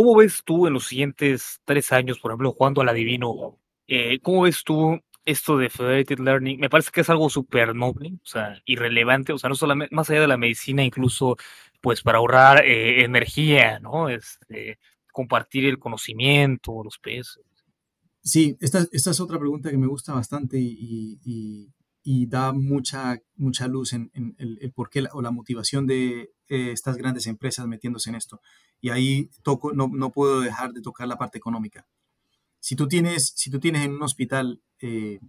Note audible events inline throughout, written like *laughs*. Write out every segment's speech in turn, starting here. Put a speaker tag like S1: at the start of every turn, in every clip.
S1: ¿cómo ves tú en los siguientes tres años, por ejemplo, jugando al adivino? Eh, ¿Cómo ves tú esto de Federated Learning? Me parece que es algo súper noble, o sea, irrelevante, o sea, no solamente, más allá de la medicina, incluso, pues, para ahorrar eh, energía, ¿no? Este, compartir el conocimiento, los pesos.
S2: Sí, esta, es otra pregunta que me gusta bastante y, da mucha, mucha luz en, el, el porqué o la motivación de eh, estas grandes empresas metiéndose en esto. Y ahí toco, no, no, puedo dejar de tocar la parte económica. Si tú tienes, si tú tienes en un hospital, eh,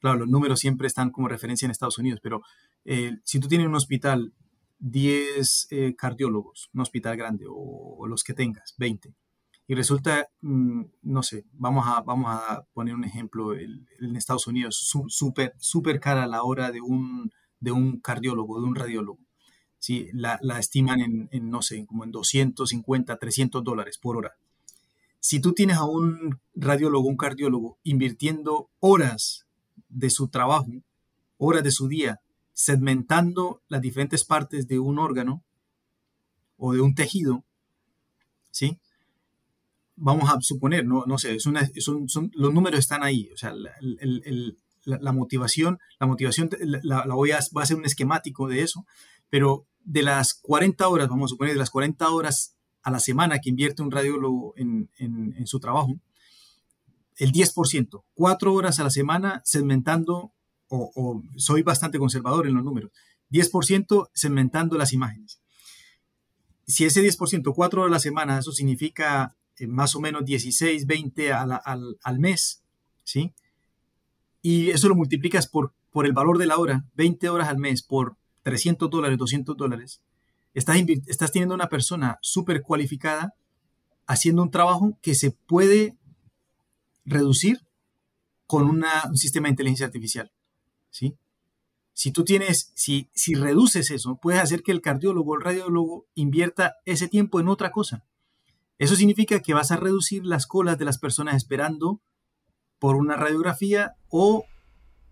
S2: claro, los números siempre están como referencia en Estados Unidos, pero eh, si tú tienes en un hospital 10 cardiólogos, un hospital grande, o, los que tengas, 20, y resulta, mm, no sé, vamos a, vamos a poner un ejemplo, en Estados Unidos, súper super cara la hora de un, de un cardiólogo, de un radiólogo. Sí, la, la estiman en, no sé, como en 250, 300 dólares por hora. Si tú tienes a un radiólogo, un cardiólogo, invirtiendo horas de su trabajo, horas de su día, segmentando las diferentes partes de un órgano o de un tejido, ¿sí? vamos a suponer, no, no sé, es son, los números están ahí, o sea, la, la, motivación, la motivación la, voy a, a ser un esquemático de eso, pero de las 40 horas, vamos a suponer, de las 40 horas a la semana que invierte un radiólogo en, su trabajo, el 10%, 4 horas a la semana segmentando, o, o soy bastante conservador en los números, 10% segmentando las imágenes. Si ese 10%, 4 horas a la semana, eso significa eh, más o menos 16, 20 al, al, mes, ¿sí? Y eso lo multiplicas por, por el valor de la hora, 20 horas al mes por 300 dólares, 200 dólares. Estás, estás teniendo una persona súper cualificada haciendo un trabajo que se puede reducir con un sistema de inteligencia artificial, ¿sí? Si tú tienes, si, si reduces eso, puedes hacer que el cardiólogo o el radiólogo invierta ese tiempo en otra cosa. Eso significa que vas a reducir las colas de las personas esperando por una radiografía o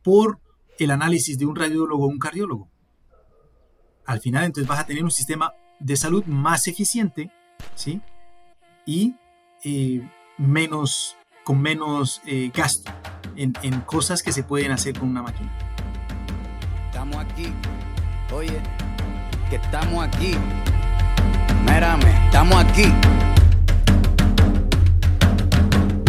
S2: por el análisis de un radiólogo o un cardiólogo. Al final, entonces vas a tener un sistema de salud más eficiente, ¿sí? Y eh, menos, con menos eh, gasto en, en cosas que se pueden hacer con una máquina.
S3: Estamos aquí, oye, que estamos aquí. Mírame, estamos aquí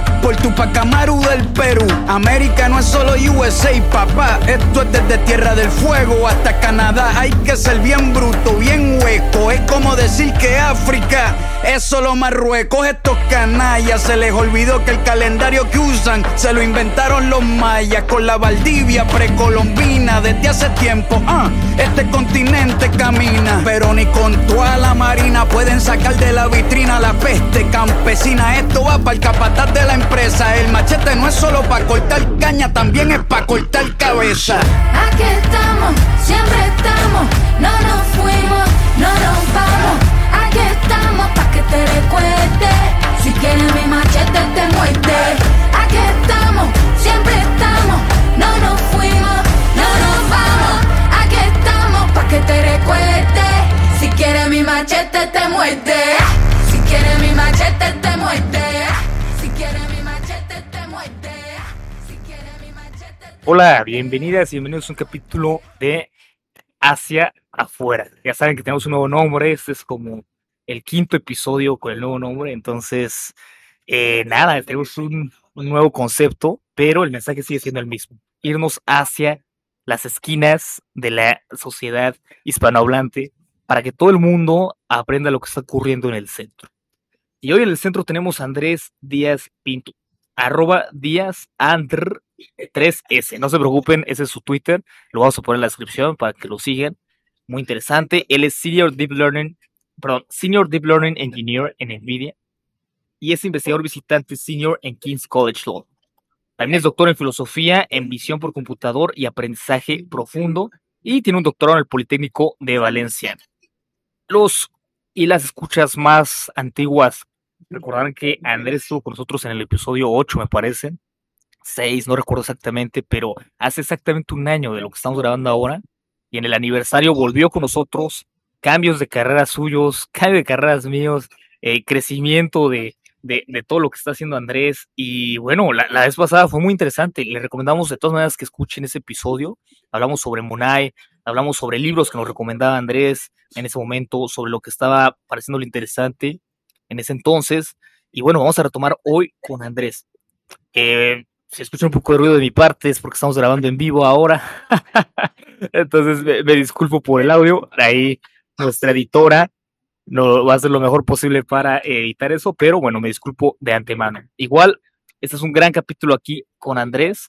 S3: por Tupac Amaru del Perú. América no es solo USA, papá. Esto es desde Tierra del Fuego hasta Canadá. Hay que ser bien bruto, bien hueco. Es como decir que África es solo Marruecos. Estos canallas se les olvidó que el calendario que usan se lo inventaron los mayas con la Valdivia precolombina desde hace tiempo. Ah, este continente camina, pero ni con toda la marina pueden sacar de la vitrina la peste campesina. Esto va para el capataz de la empresa. El machete no es solo para cortar caña, también es para cortar cabeza.
S4: Aquí estamos, siempre estamos, no nos fuimos, no nos vamos. Aquí estamos para que te recuerde. Si quieres mi machete te muerte. Aquí estamos, siempre estamos, no nos fuimos, no nos vamos. Aquí estamos para que te recuerde. Si quieres mi machete te muerte. Si quieres mi machete te muerte.
S1: Hola, bienvenidas y bienvenidos a un capítulo de Hacia Afuera. Ya saben que tenemos un nuevo nombre, este es como el quinto episodio con el nuevo nombre, entonces, eh, nada, tenemos un, un nuevo concepto, pero el mensaje sigue siendo el mismo, irnos hacia las esquinas de la sociedad hispanohablante para que todo el mundo aprenda lo que está ocurriendo en el centro. Y hoy en el centro tenemos a Andrés Díaz Pinto, arroba Díaz Andr 3S. No se preocupen, ese es su Twitter. Lo vamos a poner en la descripción para que lo sigan. Muy interesante. Él es Senior Deep Learning perdón, Senior Deep Learning Engineer en NVIDIA y es investigador visitante senior en King's College Law. También es doctor en filosofía, en visión por computador y aprendizaje profundo y tiene un doctorado en el Politécnico de Valencia. Los y las escuchas más antiguas recordarán que Andrés estuvo con nosotros en el episodio 8, me parece, 6, no recuerdo exactamente, pero hace exactamente un año de lo que estamos grabando ahora y en el aniversario volvió con nosotros, cambios de carreras suyos, cambio de carreras míos, eh, crecimiento de, de, todo lo que está haciendo Andrés. Y bueno, la, vez pasada fue muy interesante. Le recomendamos de todas maneras que escuchen ese episodio. Hablamos sobre Monai, hablamos sobre libros que nos recomendaba Andrés en ese momento, sobre lo que estaba pareciéndole interesante en ese entonces. Y bueno, vamos a retomar hoy con Andrés. Eh, si escuchan un poco de ruido de mi parte es porque estamos grabando en vivo ahora. *laughs* Entonces me, me, disculpo por el audio. Ahí nuestra editora no va a hacer lo mejor posible para editar eso, pero bueno, me disculpo de antemano. Igual, este es un gran capítulo aquí con Andrés.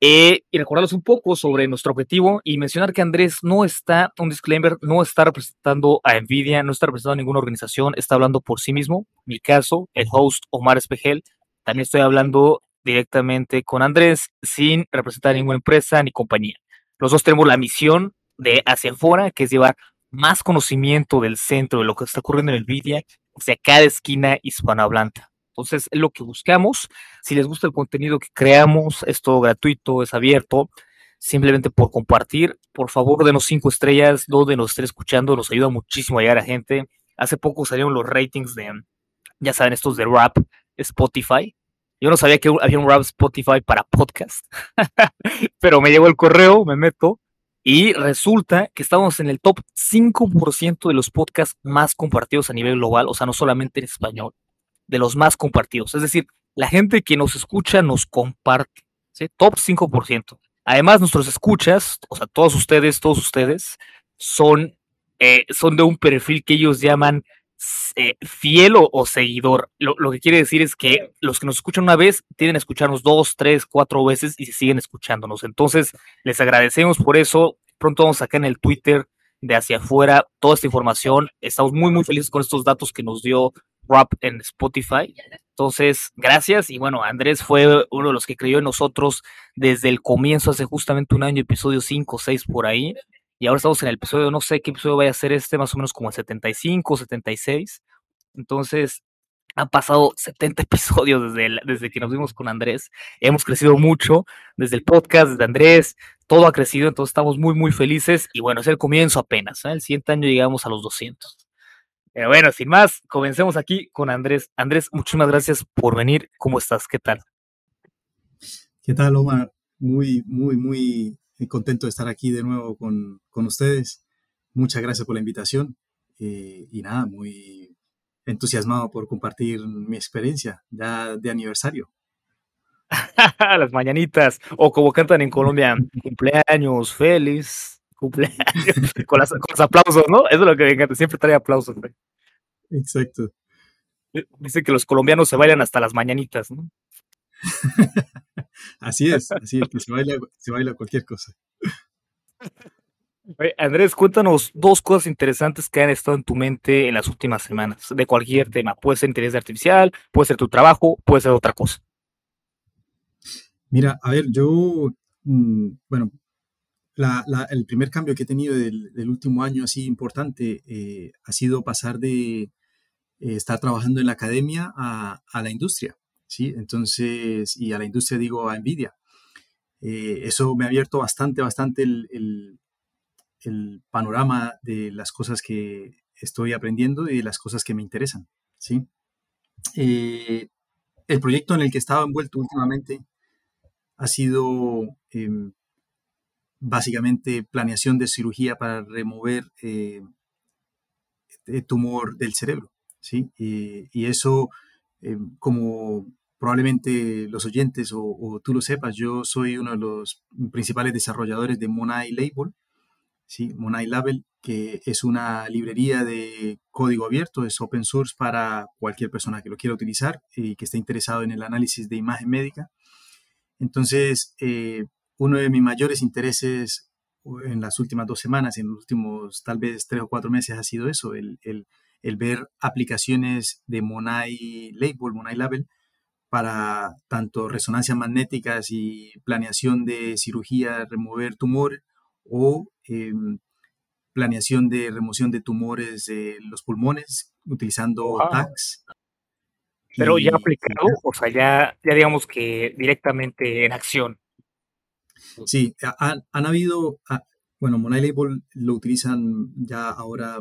S1: Eh, y recordarles un poco sobre nuestro objetivo y mencionar que Andrés no está, un disclaimer, no está representando a Nvidia, no está representando a ninguna organización, está hablando por sí mismo. Mi caso, el host Omar Espejel, también estoy hablando directamente con Andrés sin representar ninguna empresa ni compañía. Los dos tenemos la misión de hacia afuera, que es llevar más conocimiento del centro de lo que está ocurriendo en Nvidia hacia cada esquina hispanohablante. Entonces, es lo que buscamos. Si les gusta el contenido que creamos, es todo gratuito, es abierto. Simplemente por compartir, por favor, denos cinco estrellas, donde nos estén escuchando, nos ayuda muchísimo a llegar a gente. Hace poco salieron los ratings de, ya saben, estos de rap, Spotify. Yo no sabía que había un rap Spotify para podcast, *laughs* pero me llegó el correo, me meto y resulta que estamos en el top 5% de los podcasts más compartidos a nivel global, o sea, no solamente en español, de los más compartidos. Es decir, la gente que nos escucha nos comparte, ¿sí? Top 5%. Además, nuestros escuchas, o sea, todos ustedes, todos ustedes, son, eh, son de un perfil que ellos llaman eh, fiel o, seguidor. Lo, lo, que quiere decir es que los que nos escuchan una vez tienen a escucharnos dos, tres, cuatro veces y se siguen escuchándonos. Entonces, les agradecemos por eso. Pronto vamos a sacar en el Twitter de hacia afuera toda esta información. Estamos muy, muy felices con estos datos que nos dio Rap en Spotify. Entonces, gracias. Y bueno, Andrés fue uno de los que creyó en nosotros desde el comienzo, hace justamente un año, episodio 5 o 6 por ahí. Y ahora estamos en el episodio, no sé qué episodio vaya a ser este, más o menos como el 75, 76. Entonces, han pasado 70 *laughs* episodios desde, desde que nos vimos con Andrés. Hemos crecido mucho desde el podcast, desde Andrés, todo ha crecido, entonces estamos muy, muy felices. Y bueno, es el comienzo apenas. ¿eh? El siguiente año llegamos a los 200. Pero bueno, sin más, comencemos aquí con Andrés. Andrés, muchísimas gracias por venir. ¿Cómo estás? ¿Qué tal?
S2: ¿Qué tal, Omar? Muy, muy, muy contento de estar aquí de nuevo con, con ustedes. Muchas gracias por la invitación eh, y nada, muy entusiasmado por compartir mi experiencia ya de aniversario. *laughs*
S1: Las mañanitas, o como cantan en Colombia, cumpleaños feliz, cumpleaños, *laughs* con, los aplausos, ¿no? Eso es lo que me encanta, siempre trae aplausos.
S2: Exacto.
S1: Dice que los colombianos se bailan hasta las mañanitas, ¿no? *laughs*
S2: así es, así es, que se baila, se baila cualquier cosa.
S1: Andrés, cuéntanos dos cosas interesantes que han estado en tu mente en las últimas semanas, de cualquier tema. Puede ser interés artificial, puede ser tu trabajo, puede ser otra cosa.
S2: Mira, a ver, yo, mm, bueno, el primer cambio que he tenido del, último año así importante eh, ha sido pasar de eh, estar trabajando en la academia a, la industria, ¿sí? Entonces, y a la industria digo a Nvidia. Eh, eso me ha abierto bastante, bastante el, el, panorama de las cosas que estoy aprendiendo y de las cosas que me interesan, ¿sí? el proyecto en el que estaba envuelto últimamente ha sido em, básicamente planeación de cirugía para remover eh, tumor del cerebro. ¿sí? y eso, em, como probablemente los oyentes o, tú lo sepas, yo soy uno de los principales desarrolladores de Monai Label, ¿sí? Monai Label, que es una librería de código abierto, es open source para cualquier persona que lo quiera utilizar y que esté interesado en el análisis de imagen médica. Entonces, eh, uno de mis mayores intereses en las últimas dos semanas, en los últimos tal vez tres o cuatro meses, ha sido eso, el, el ver aplicaciones de Monai Label, Monai Label, para tanto resonancias magnéticas y planeación de cirugía, remover tumor o em, planeación de remoción de tumores de los pulmones utilizando TACs.
S1: Pero ya aplicado, o sea, ya, ya digamos que directamente en acción.
S2: Sí, han, habido, ah, bueno, Money Label lo utilizan ya ahora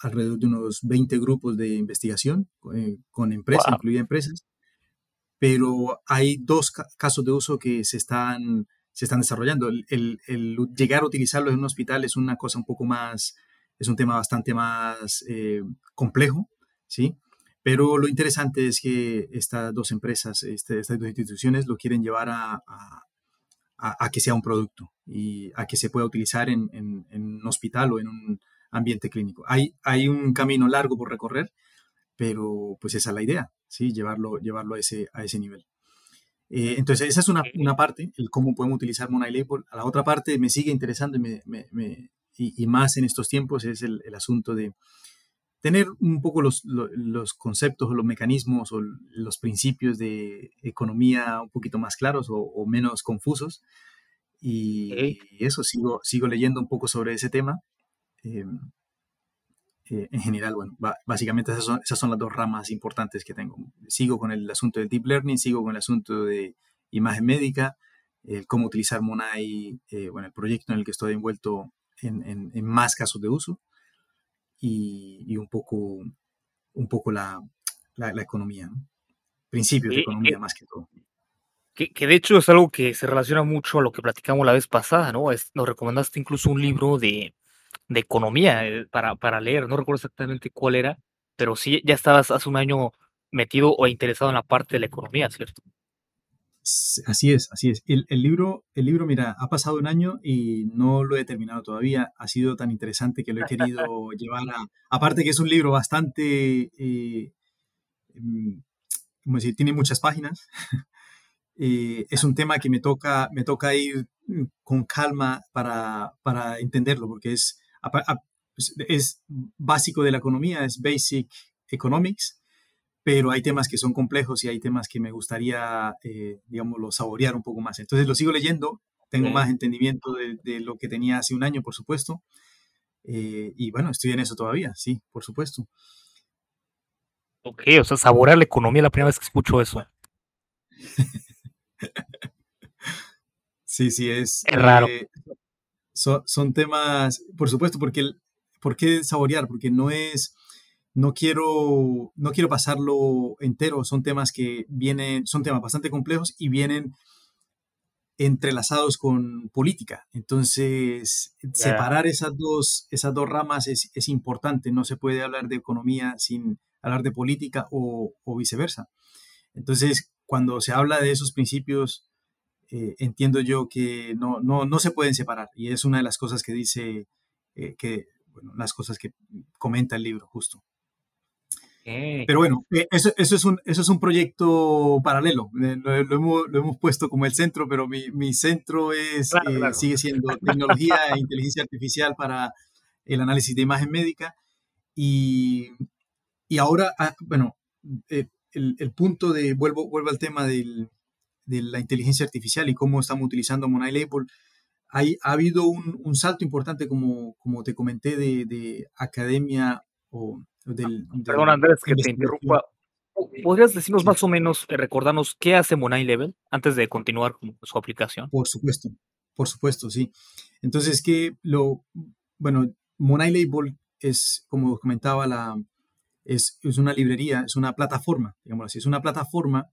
S2: alrededor de unos 20 grupos de investigación eh, con empresas, incluidas empresas, pero hay dos casos de uso que se están, se están desarrollando. El, llegar a utilizarlo en un hospital es una cosa un poco más, es un tema bastante más eh, complejo, ¿sí? Pero lo interesante es que estas dos empresas, este, estas dos instituciones lo quieren llevar a, a, que sea un producto y a que se pueda utilizar en, en, un hospital o en un ambiente clínico. Hay, hay un camino largo por recorrer, pero pues esa es la idea, ¿sí? llevarlo, llevarlo a, ese, a ese nivel. Eh, entonces, esa es una, una, parte, el cómo podemos utilizar Monai Label. A la otra parte me sigue interesando y, me, me, y, más en estos tiempos es el, el asunto de tener un poco los, los, conceptos o los mecanismos o los principios de economía un poquito más claros o, menos confusos. Y, eso, sigo, sigo leyendo un poco sobre ese tema. Eh, eh, en general, bueno, básicamente esas son, esas son las dos ramas importantes que tengo. Sigo con el asunto del deep learning, sigo con el asunto de imagen médica, el cómo utilizar Monai, eh, bueno, el proyecto en el que estoy envuelto en, en, en más casos de uso y, un poco, un poco la, la, economía, principios de economía más que todo.
S1: Que, que, de hecho es algo que se relaciona mucho a lo que platicamos la vez pasada, ¿no? Es, nos recomendaste incluso un libro de, de economía eh, para, para leer, no recuerdo exactamente cuál era, pero sí ya estabas hace un año metido o interesado en la parte de la economía, ¿cierto?
S2: Así es, así es. El, libro, el libro, mira, ha pasado un año y no lo he terminado todavía. Ha sido tan interesante que lo he *laughs* querido llevar a... Aparte que es un libro bastante... Eh, como decir, tiene muchas páginas. *laughs* Eh, es un tema que me toca, me toca ir mm, con calma para, para entenderlo, porque es, es básico de la economía, es basic economics, pero hay temas que son complejos y hay temas que me gustaría, eh, digamos, saborear un poco más. Entonces lo sigo leyendo, tengo más entendimiento de, lo que tenía hace un año, por supuesto, eh, y bueno, estoy en eso todavía, sí, por supuesto.
S1: Ok, o sea, saborear la economía la primera vez que escucho eso. *laughs*
S2: sí, sí, es...
S1: Es raro. Eh,
S2: son temas, por supuesto, porque, ¿por qué saborear? Porque no es no quiero, no quiero pasarlo entero, son temas que vienen, son temas bastante complejos y vienen entrelazados con política. Entonces, separar esas dos, esas dos ramas es, importante. No se puede hablar de economía sin hablar de política o, viceversa. Entonces, cuando se habla de esos principios, eh, entiendo yo que no, no, se pueden separar. Y es una de las cosas que dice, eh, que, bueno, las cosas que comenta el libro, justo. Pero bueno, eh, eso, eso, es un, eso es un proyecto paralelo. Eh, lo, hemos, lo hemos, puesto como el centro, pero mi, mi centro es, eh, sigue siendo tecnología e inteligencia artificial para el análisis de imagen médica. Y, y ahora, ah, bueno, el, el, punto de, vuelvo, vuelvo al tema del, de la inteligencia artificial y cómo estamos utilizando Monai Label. Hay, ha habido un, un, salto importante, como, como te comenté, de, de academia o
S1: Perdón, Andrés, que te interrumpa. ¿Podrías decirnos más o menos, eh, recordarnos qué hace Monai Level antes de continuar con su aplicación?
S2: Por supuesto, por supuesto, sí. Entonces, que lo, bueno, Monai Label es, como comentaba, la, es, es, una librería, es una plataforma, digamos así, es una plataforma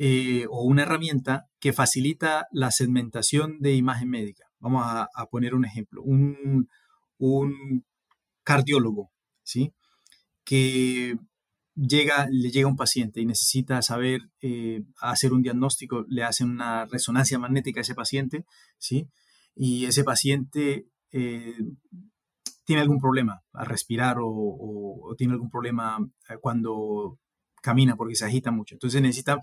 S2: eh, o una herramienta que facilita la segmentación de imagen médica. Vamos a, poner un ejemplo. Un, un cardiólogo ¿sí? Que llega, le llega un paciente y necesita saber eh, hacer un diagnóstico, le hacen una resonancia magnética a ese paciente, ¿sí? Y ese paciente eh, tiene algún problema al respirar o, tiene algún problema cuando camina porque se agita mucho. Entonces necesita,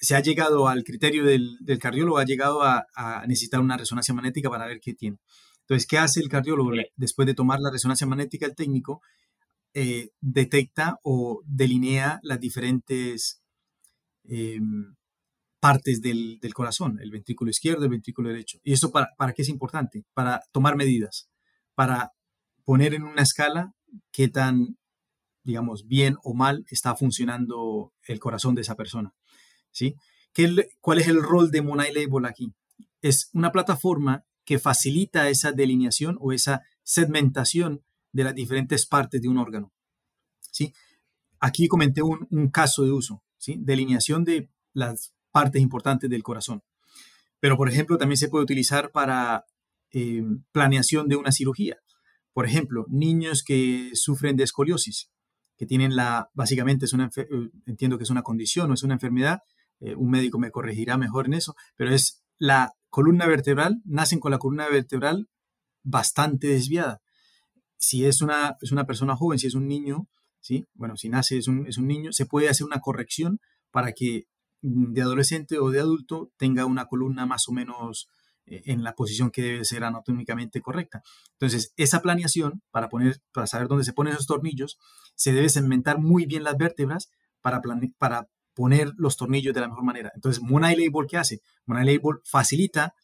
S2: se ha llegado al criterio del, cardiólogo, ha llegado a, a, necesitar una resonancia magnética para ver qué tiene. Entonces, ¿qué hace el cardiólogo? Después de tomar la resonancia magnética, el técnico eh, detecta o delinea las diferentes em, partes del, del, corazón, el ventrículo izquierdo, el ventrículo derecho. ¿Y esto para, para qué es importante? Para tomar medidas, para poner en una escala qué tan, digamos, bien o mal está funcionando el corazón de esa persona. ¿Sí? ¿Qué, ¿Cuál es el rol de Monai Label aquí? Es una plataforma que facilita esa delineación o esa segmentación de las diferentes partes de un órgano. ¿sí? Aquí comenté un, caso de uso, ¿sí? delineación de las partes importantes del corazón. Pero, por ejemplo, también se puede utilizar para eh, planeación de una cirugía. Por ejemplo, niños que sufren de escoliosis, que tienen la, básicamente es una, eh, entiendo que es una condición o es una enfermedad, eh, un médico me corregirá mejor en eso, pero es la columna vertebral, nacen con la columna vertebral bastante desviada. Si es una, es una persona joven, si es un niño, ¿sí? bueno, si nace es un, es un niño, se puede hacer una corrección para que mm, de adolescente o de adulto tenga una columna más o menos eh, en la posición que debe ser anatómicamente correcta. Entonces, esa planeación, para, poner, para saber dónde se ponen esos tornillos, se debe segmentar muy bien las vértebras para, para poner los tornillos de la mejor manera. Entonces, Monai Label, ¿qué hace? Monai Label facilita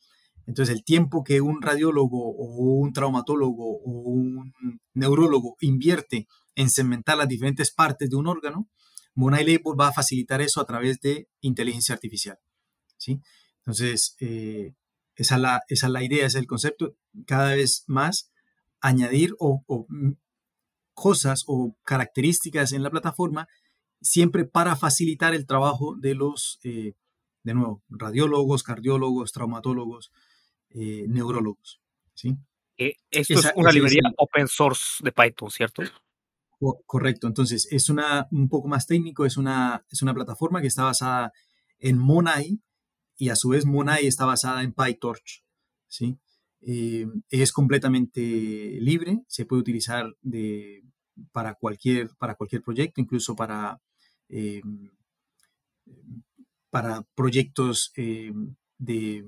S2: entonces, el tiempo que un radiólogo o un traumatólogo o un neurólogo invierte en segmentar las diferentes partes de un órgano, Monai Label va a facilitar eso a través de inteligencia artificial. ¿sí? Entonces, eh, esa, es la, esa, es la, idea, ese es el concepto. Cada vez más añadir o cosas o características en la plataforma siempre para facilitar el trabajo de los, eh, de nuevo, radiólogos, cardiólogos, traumatólogos, eh, neurólogos. ¿sí?
S1: Eh, esto es una librería open source de Python, ¿cierto?
S2: correcto, entonces es una, un poco más técnico, es una, es una plataforma que está basada en Monai y a su vez Monai está basada en PyTorch. ¿sí? es completamente libre, se puede utilizar de, para, cualquier, para cualquier proyecto, incluso para eh, para proyectos eh, de,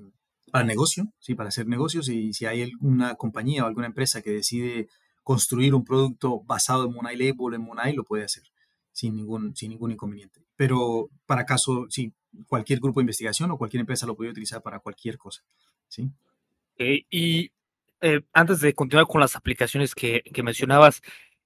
S2: para negocio, ¿sí? para hacer negocios y si hay alguna compañía o alguna empresa que decide construir un producto basado en Monai Label, en Monai, lo puede hacer sin ningún, sin ningún inconveniente. Pero para caso, sí, cualquier grupo de investigación o cualquier empresa lo puede utilizar para cualquier cosa. ¿sí?
S1: y eh, antes de continuar con las aplicaciones que, que mencionabas,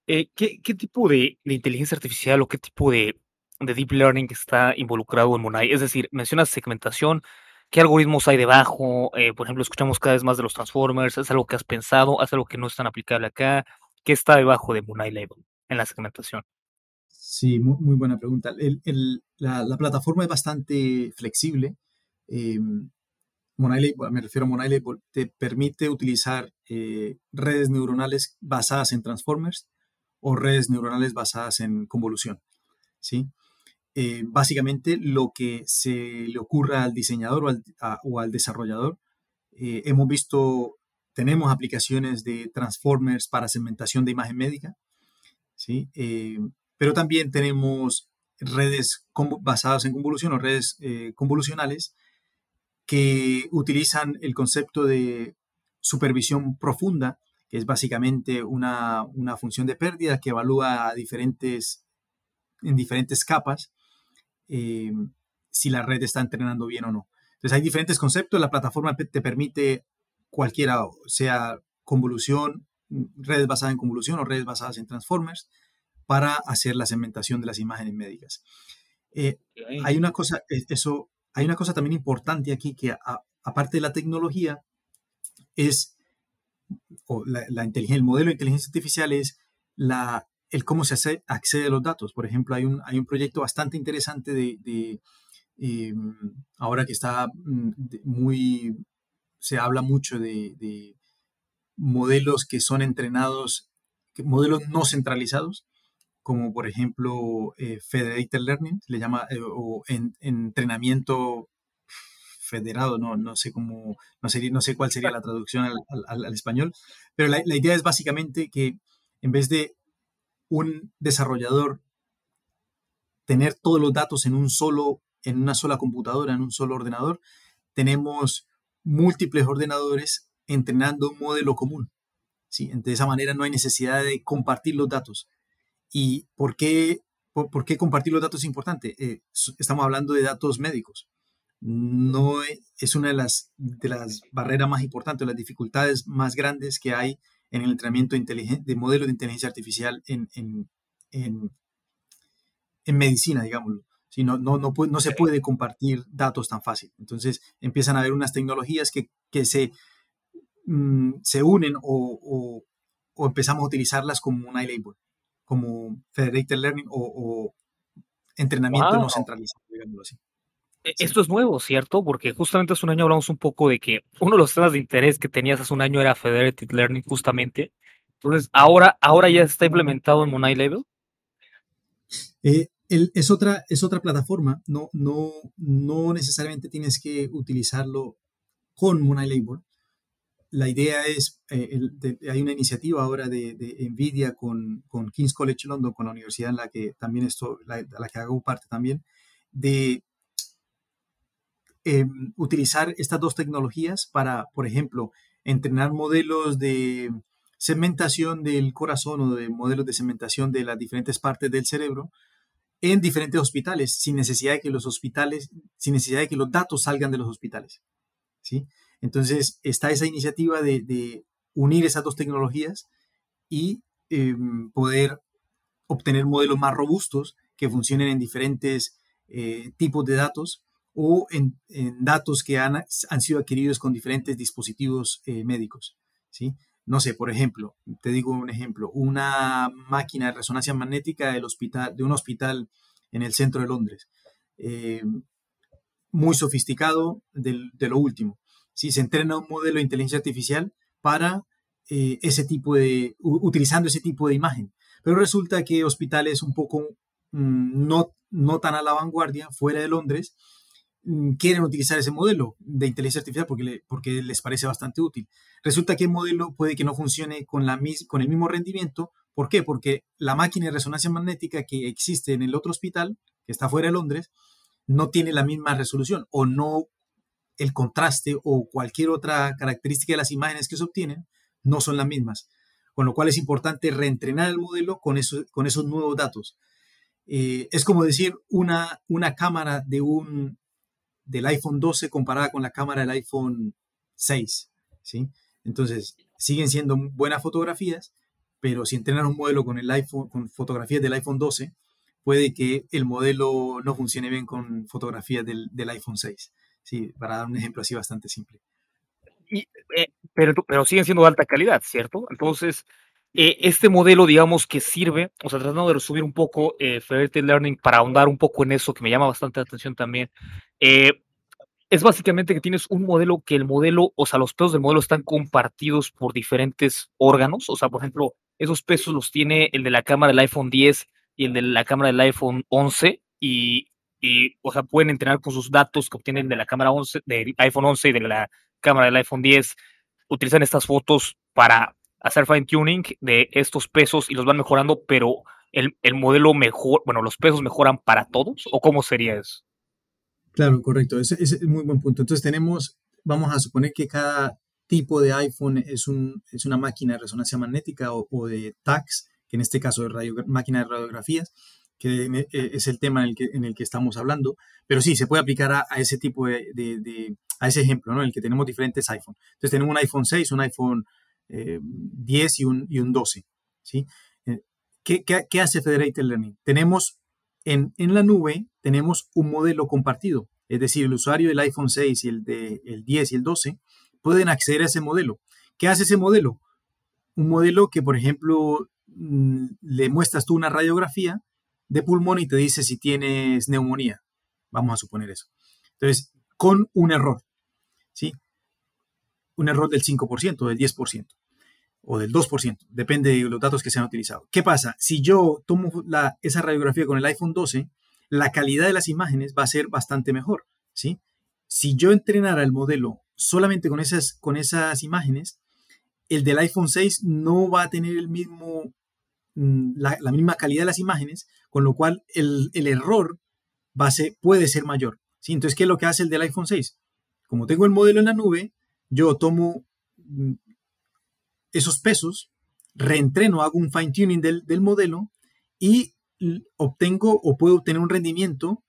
S1: ¿qué, ¿qué, tipo de, inteligencia artificial o qué tipo de, de deep learning está involucrado en Monai. Es decir, mencionas segmentación, ¿qué algoritmos hay debajo? Eh, por ejemplo, escuchamos cada vez más de los transformers, ¿es algo que has pensado? ¿Es algo que no es tan aplicable acá? ¿Qué está debajo de Monai Label en la segmentación?
S2: Sí, muy, buena pregunta. la, plataforma es bastante flexible. Eh, Monai me refiero a Monai te permite utilizar eh, redes neuronales basadas en transformers o redes neuronales basadas en convolución. ¿sí? Eh, básicamente lo que se le ocurra al diseñador o al, desarrollador. Eh, hemos visto, tenemos aplicaciones de transformers para segmentación de imagen médica, ¿sí? Eh, pero también tenemos redes basadas en convolución o redes convolucionales que utilizan el concepto de supervisión profunda, que es básicamente una, una función de pérdida que evalúa diferentes, en diferentes capas eh, si la red está entrenando bien o no. Entonces hay diferentes conceptos, la plataforma te permite cualquiera, sea convolución, redes basadas en convolución o redes basadas en transformers, para hacer la segmentación de las imágenes médicas. Eh, hay una cosa, eso, hay una cosa también importante aquí que aparte de la tecnología es, la, el modelo de inteligencia artificial es la, el cómo se hace, accede a los datos. Por ejemplo, hay un, hay un proyecto bastante interesante de, em, ahora que está mm, muy, se habla mucho de, modelos que son entrenados, modelos no centralizados, como por ejemplo eh, Federated Learning, le llama, eh, o entrenamiento federado, no, no sé cómo, no sé, no sé cuál sería la traducción al, español, pero la, la, idea es básicamente que en vez de un desarrollador tener todos los datos en un solo, en una sola computadora, en un solo ordenador, tenemos múltiples ordenadores entrenando un modelo común. ¿sí? De esa manera no hay necesidad de compartir los datos. ¿Y por qué, por, qué compartir los datos es importante? Eh, estamos hablando de datos médicos. No e, es una de las, de las barreras más importantes, las dificultades más grandes que hay en el entrenamiento de modelos de inteligencia artificial en, en, en, en medicina, digámoslo. Si no, no, no, no, se puede compartir datos tan fácil. Entonces empiezan a haber unas tecnologías que, que se, mm, se unen o, o, empezamos a utilizarlas como un iLabel, como Federated Learning o, entrenamiento no centralizado, digámoslo así.
S1: E, esto es nuevo, ¿cierto? Porque justamente hace un año hablamos un poco de que uno de los temas de interés que tenías hace un año era Federated Learning, justamente. Entonces, ahora, ahora ya está implementado en Monai Level.
S2: Eh, es, otra, es otra plataforma, no, no, no necesariamente tienes que utilizarlo con Monai Label. La idea es, eh, hay una iniciativa ahora de, NVIDIA con, con, King's College London, con la universidad en la que también esto, la, la que hago parte también, de Em, utilizar estas dos tecnologías para, por ejemplo, entrenar modelos de segmentación del corazón o de modelos de segmentación de las diferentes partes del cerebro en diferentes hospitales, sin necesidad de que los hospitales, sin necesidad de que los datos salgan de los hospitales. ¿sí? Entonces, está esa iniciativa de, unir esas dos tecnologías y em, poder obtener modelos más robustos que funcionen en diferentes eh, tipos de datos o en, datos que han, han, sido adquiridos con diferentes dispositivos eh, médicos. ¿sí? No sé, por ejemplo, te digo un ejemplo, una máquina de resonancia magnética del hospital, de un hospital en el centro de Londres, eh, muy sofisticado de lo último. ¿sí? Se entrena un modelo de inteligencia artificial para eh, ese tipo de, utilizando ese tipo de imagen. Pero resulta que hospitales un poco mm, no, no tan a la vanguardia, fuera de Londres, quieren utilizar ese modelo de inteligencia artificial porque, porque les parece bastante útil. Resulta que el modelo puede que no funcione con, la, con el mismo rendimiento. ¿Por qué? Porque la máquina de resonancia magnética que existe en el otro hospital, que está fuera de Londres, no tiene la misma resolución o no el contraste o cualquier otra característica de las imágenes que se obtienen no son las mismas. Con lo cual es importante reentrenar el modelo con, eso, con esos nuevos datos. Eh, es como decir una, una cámara de un, del iPhone 12 comparada con la cámara del iPhone 6, ¿sí? Entonces, siguen siendo buenas fotografías, pero si entrenan un modelo con el iPhone, con fotografías del iPhone 12, puede que el modelo no funcione bien con fotografías del, iPhone 6, ¿sí? Para dar un ejemplo así bastante simple.
S1: Eh, pero, pero siguen siendo de alta calidad, ¿cierto? Entonces, eh, este modelo, digamos, que sirve, o sea, tratando de resumir un poco eh, Learning para ahondar un poco en eso, que me llama bastante la atención también, eh, es básicamente que tienes un modelo que el modelo, o sea, los pesos del modelo están compartidos por diferentes órganos, o sea, por ejemplo, esos pesos los tiene el de la cámara del iPhone 10 y el de la cámara del iPhone 11 y, y o sea, pueden entrenar con sus datos que obtienen de la cámara 11, del iPhone 11 y de la cámara del iPhone 10, utilizan estas fotos para hacer fine tuning de estos pesos y los van mejorando, pero el, modelo mejor, bueno, los pesos mejoran para todos, o cómo sería eso?
S2: Claro, correcto, ese, es un muy buen punto. Entonces tenemos, vamos a suponer que cada tipo de iPhone es, un, es una máquina de resonancia magnética o, de TACS, que en este caso es máquina de radiografías, que e, es el tema en el que, en el que estamos hablando, pero sí, se puede aplicar a, ese tipo de, de, a ese ejemplo, ¿no? En el que tenemos diferentes iPhones. Entonces tenemos un iPhone 6, un iPhone 10 eh, y un, y un 12. ¿sí? Eh, ¿Qué, qué, hace Federated Learning? Tenemos en, en, la nube, tenemos un modelo compartido. Es decir, el usuario del iPhone 6 y el, de, el 10 y el 12 pueden acceder a ese modelo. ¿Qué hace ese modelo? Un modelo que, por ejemplo, mm, le muestras tú una radiografía de pulmón y te dice si tienes neumonía. Vamos a suponer eso. Entonces, con un error. ¿sí? Un error del 5%, del 10% o del 2%, depende de los datos que se han utilizado. ¿Qué pasa? Si yo tomo esa radiografía con el iPhone 12, la calidad de las imágenes va a ser bastante mejor, ¿sí? Si yo entrenara el modelo solamente con esas, con esas imágenes, el del iPhone 6 no va a tener el mismo, mm, la, misma calidad de las imágenes, con lo cual el, error puede ser mayor. Entonces, ¿qué es lo que hace el del iPhone 6? Como tengo el modelo en la nube, yo tomo mm, esos pesos, reentreno, hago un fine tuning del, modelo y obtengo o puedo obtener un rendimiento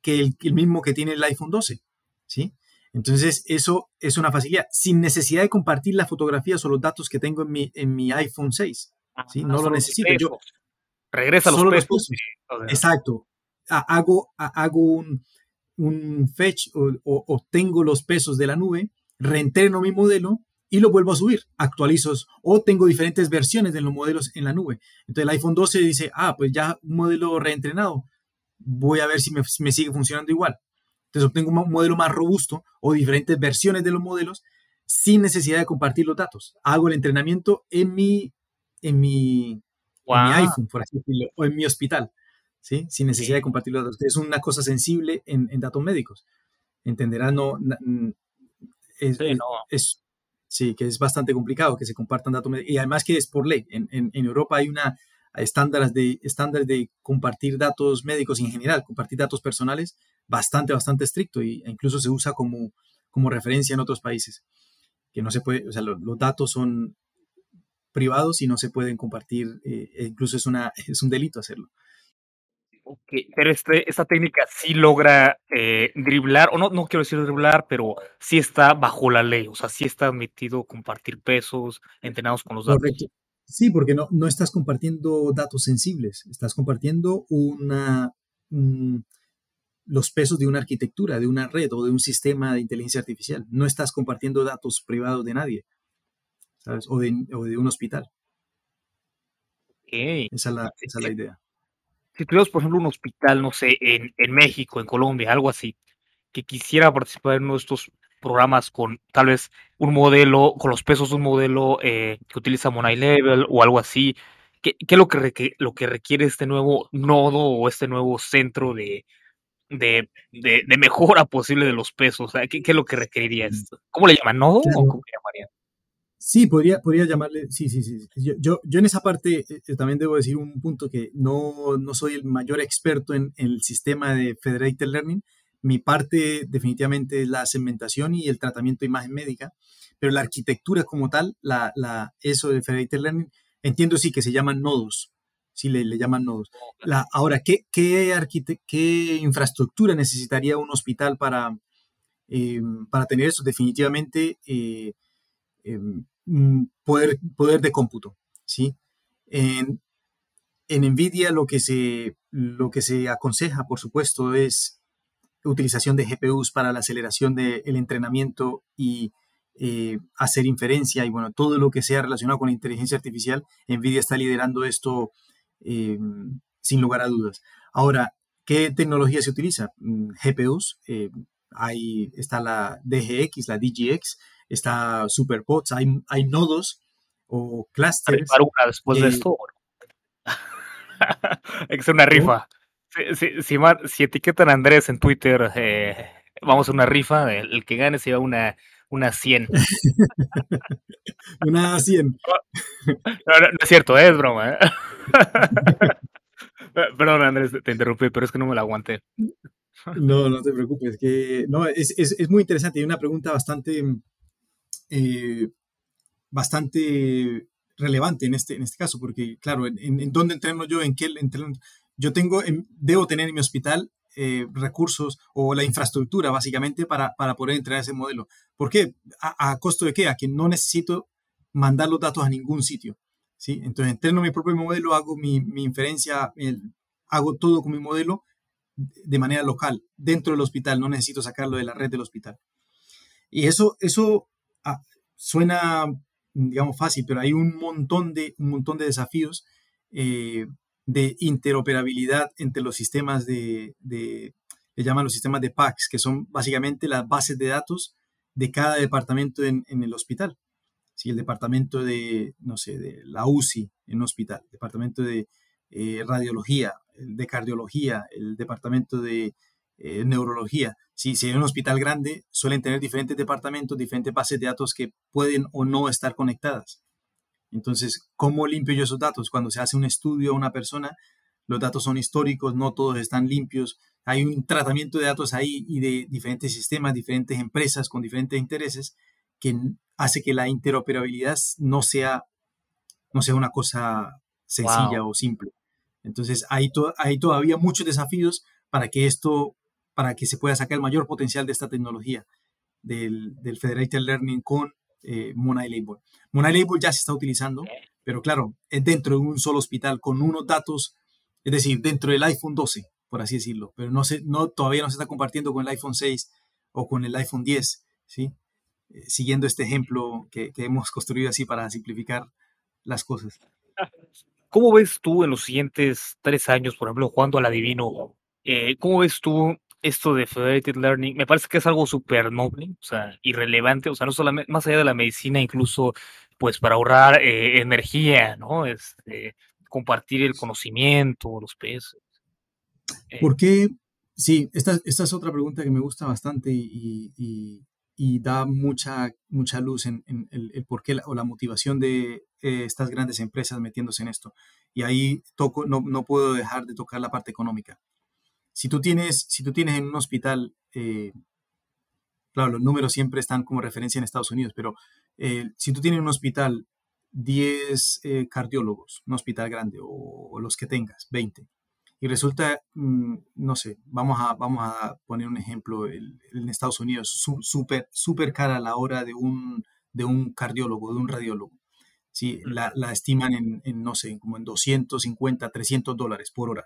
S2: que el, el mismo que tiene el iPhone 12, ¿sí? Entonces, eso es una facilidad, sin necesidad de compartir las fotografías o los datos que tengo en mi, en mi iPhone 6. ¿sí? no lo necesito. Yo,
S1: Regresa a los pesos.
S2: Exacto. Hago, hago un, un fetch o, obtengo los pesos de la nube, reentreno mi modelo y lo vuelvo a subir, actualizo o tengo diferentes versiones de los modelos en la nube. Entonces el iPhone 12 dice, ah, pues ya un modelo reentrenado, voy a ver si me, me sigue funcionando igual. Entonces obtengo un modelo más robusto o diferentes versiones de los modelos sin necesidad de compartir los datos. Hago el entrenamiento en mi, en mi, mi iPhone, por así decirlo, o en mi hospital, ¿sí? sin necesidad de compartir los datos. Es una cosa sensible en, en datos médicos. Entenderán, no, es, sí, no. es, sí, que es bastante complicado que se compartan datos. Y además que es por ley. En, en, en Europa hay una estándares de, estándares de compartir datos médicos en general, compartir datos personales, bastante, bastante estricto e incluso se usa como, como referencia en otros países. Que no se puede, o sea, los, los datos son privados y no se pueden compartir, eh, e incluso es, una, *laughs* es un delito hacerlo.
S1: Okay, pero este, esta técnica sí logra eh, driblar, o no, no quiero decir driblar, pero sí está bajo la ley, o sea, sí está admitido compartir pesos, entrenados con los datos.
S2: Correcto. Sí, porque no, no estás compartiendo datos sensibles, estás compartiendo una, um, los pesos de una arquitectura, de una red o de un sistema de inteligencia artificial. No estás compartiendo datos privados de nadie. ¿sabes? O de, o de un hospital.
S1: Okay.
S2: Esa, es la, esa es la idea.
S1: Si tuvieras, por ejemplo, un hospital, no sé, en, en México, en Colombia, algo así, que quisiera participar en uno de estos programas con tal vez un modelo, con los pesos de un modelo eh, que utiliza Money Level o algo así, ¿qué, qué es lo que, requiere, lo que requiere este nuevo nodo o este nuevo centro de, de, de, de mejora posible de los pesos? ¿qué, ¿qué, es lo que requeriría esto? ¿Cómo le llaman? ¿Nodo o cómo le llamarían?
S2: Sí, podría, podría llamarle, sí, sí, sí. Yo, yo, yo en esa parte eh, también debo decir un punto que no, no soy el mayor experto en, en, el sistema de Federated Learning. Mi parte definitivamente es la segmentación y el tratamiento de imagen médica, pero la arquitectura como tal, la, la, eso de Federated Learning, entiendo sí que se llaman nodos, sí le, le llaman nodos. La, ahora, ¿qué, qué, ¿qué infraestructura necesitaría un hospital para, eh, para tener eso? Definitivamente... Eh, eh, poder, poder de cómputo. ¿sí? En, en NVIDIA lo que, se, lo que se aconseja, por supuesto, es utilización de GPUs para la aceleración del de entrenamiento y eh, hacer inferencia y bueno, todo lo que sea relacionado con la inteligencia artificial, NVIDIA está liderando esto eh, sin lugar a dudas. Ahora, ¿qué tecnología se utiliza? GPUs, eh, ahí está la DGX, la DGX, está SuperPods, hay, hay nodos o clusters.
S1: Para una después de esto. Hay *laughs* hacer una rifa. Si, si, si, si, etiquetan a Andrés en Twitter, eh, vamos a una rifa. El, el, que gane se lleva una, una 100. *laughs*
S2: una 100.
S1: No, no, no, es cierto, es broma. ¿eh? *laughs* Perdón, Andrés, te interrumpí, pero es que no me la aguanté.
S2: No, no te preocupes. Que, no, es, es, es muy interesante y una pregunta bastante eh, bastante relevante en este, en este caso, porque claro, en, en dónde entreno yo, en qué entreno, yo tengo, en, debo tener en mi hospital eh, recursos o la infraestructura básicamente para, para poder entrenar ese modelo. ¿Por qué? ¿A, ¿A, costo de qué? A que no necesito mandar los datos a ningún sitio. ¿sí? Entonces entreno mi propio modelo, hago mi, mi inferencia, el, hago todo con mi modelo de manera local, dentro del hospital, no necesito sacarlo de la red del hospital. Y eso, eso ah, suena, digamos, fácil, pero hay un montón de, un montón de desafíos eh, de interoperabilidad entre los sistemas de, de, le llaman los sistemas de PACS, que son básicamente las bases de datos de cada departamento en, en el hospital. Si el departamento de, no sé, de la UCI en hospital, departamento de eh, radiología, el de cardiología, el departamento de eh, neurología. Si, si hay un hospital grande, suelen tener diferentes departamentos, diferentes bases de datos que pueden o no estar conectadas. Entonces, ¿cómo limpio yo esos datos? Cuando se hace un estudio a una persona, los datos son históricos, no todos están limpios. Hay un tratamiento de datos ahí y de diferentes sistemas, diferentes empresas con diferentes intereses que hace que la interoperabilidad no sea, no sea una cosa sencilla wow. o simple. Entonces, hay, hay todavía muchos desafíos para que esto, para que se pueda sacar el mayor potencial de esta tecnología del, del Federated Learning con eh, Monai Label. Monai Label ya se está utilizando, pero claro, es dentro de un solo hospital con unos datos, es decir, dentro del iPhone 12, por así decirlo, pero no se, no, todavía no se está compartiendo con el iPhone 6 o con el iPhone 10, ¿sí? Eh, siguiendo este ejemplo que, que hemos *laughs* construido así para simplificar las cosas. *laughs*
S1: ¿Cómo ves tú en los siguientes tres años, por ejemplo, jugando al adivino? Eh, ¿Cómo ves tú esto de Federated Learning? Me parece que es algo súper noble, o sea, irrelevante, o sea, no solamente, más allá de la medicina, incluso, pues, para ahorrar eh, energía, ¿no? Este, compartir el conocimiento, los pesos.
S2: Eh. ¿Por qué? Sí, esta, esta es otra pregunta que me gusta bastante y, y da mucha, mucha luz en, el, el porqué o la motivación de eh, estas grandes empresas metiéndose en esto. Y ahí toco, no, no, puedo dejar de tocar la parte económica. Si tú tienes, si tú tienes en un hospital, eh, claro, los números siempre están como referencia en Estados Unidos, pero eh, si tú tienes en un hospital 10 cardiólogos, un hospital grande, o, o los que tengas, 20, y resulta, mm, no sé, vamos a, vamos a poner un ejemplo, en Estados Unidos, súper super cara la hora de un, de un cardiólogo, de un radiólogo. ¿sí? La, la estiman en, en, no sé, como en 250, 300 dólares por hora.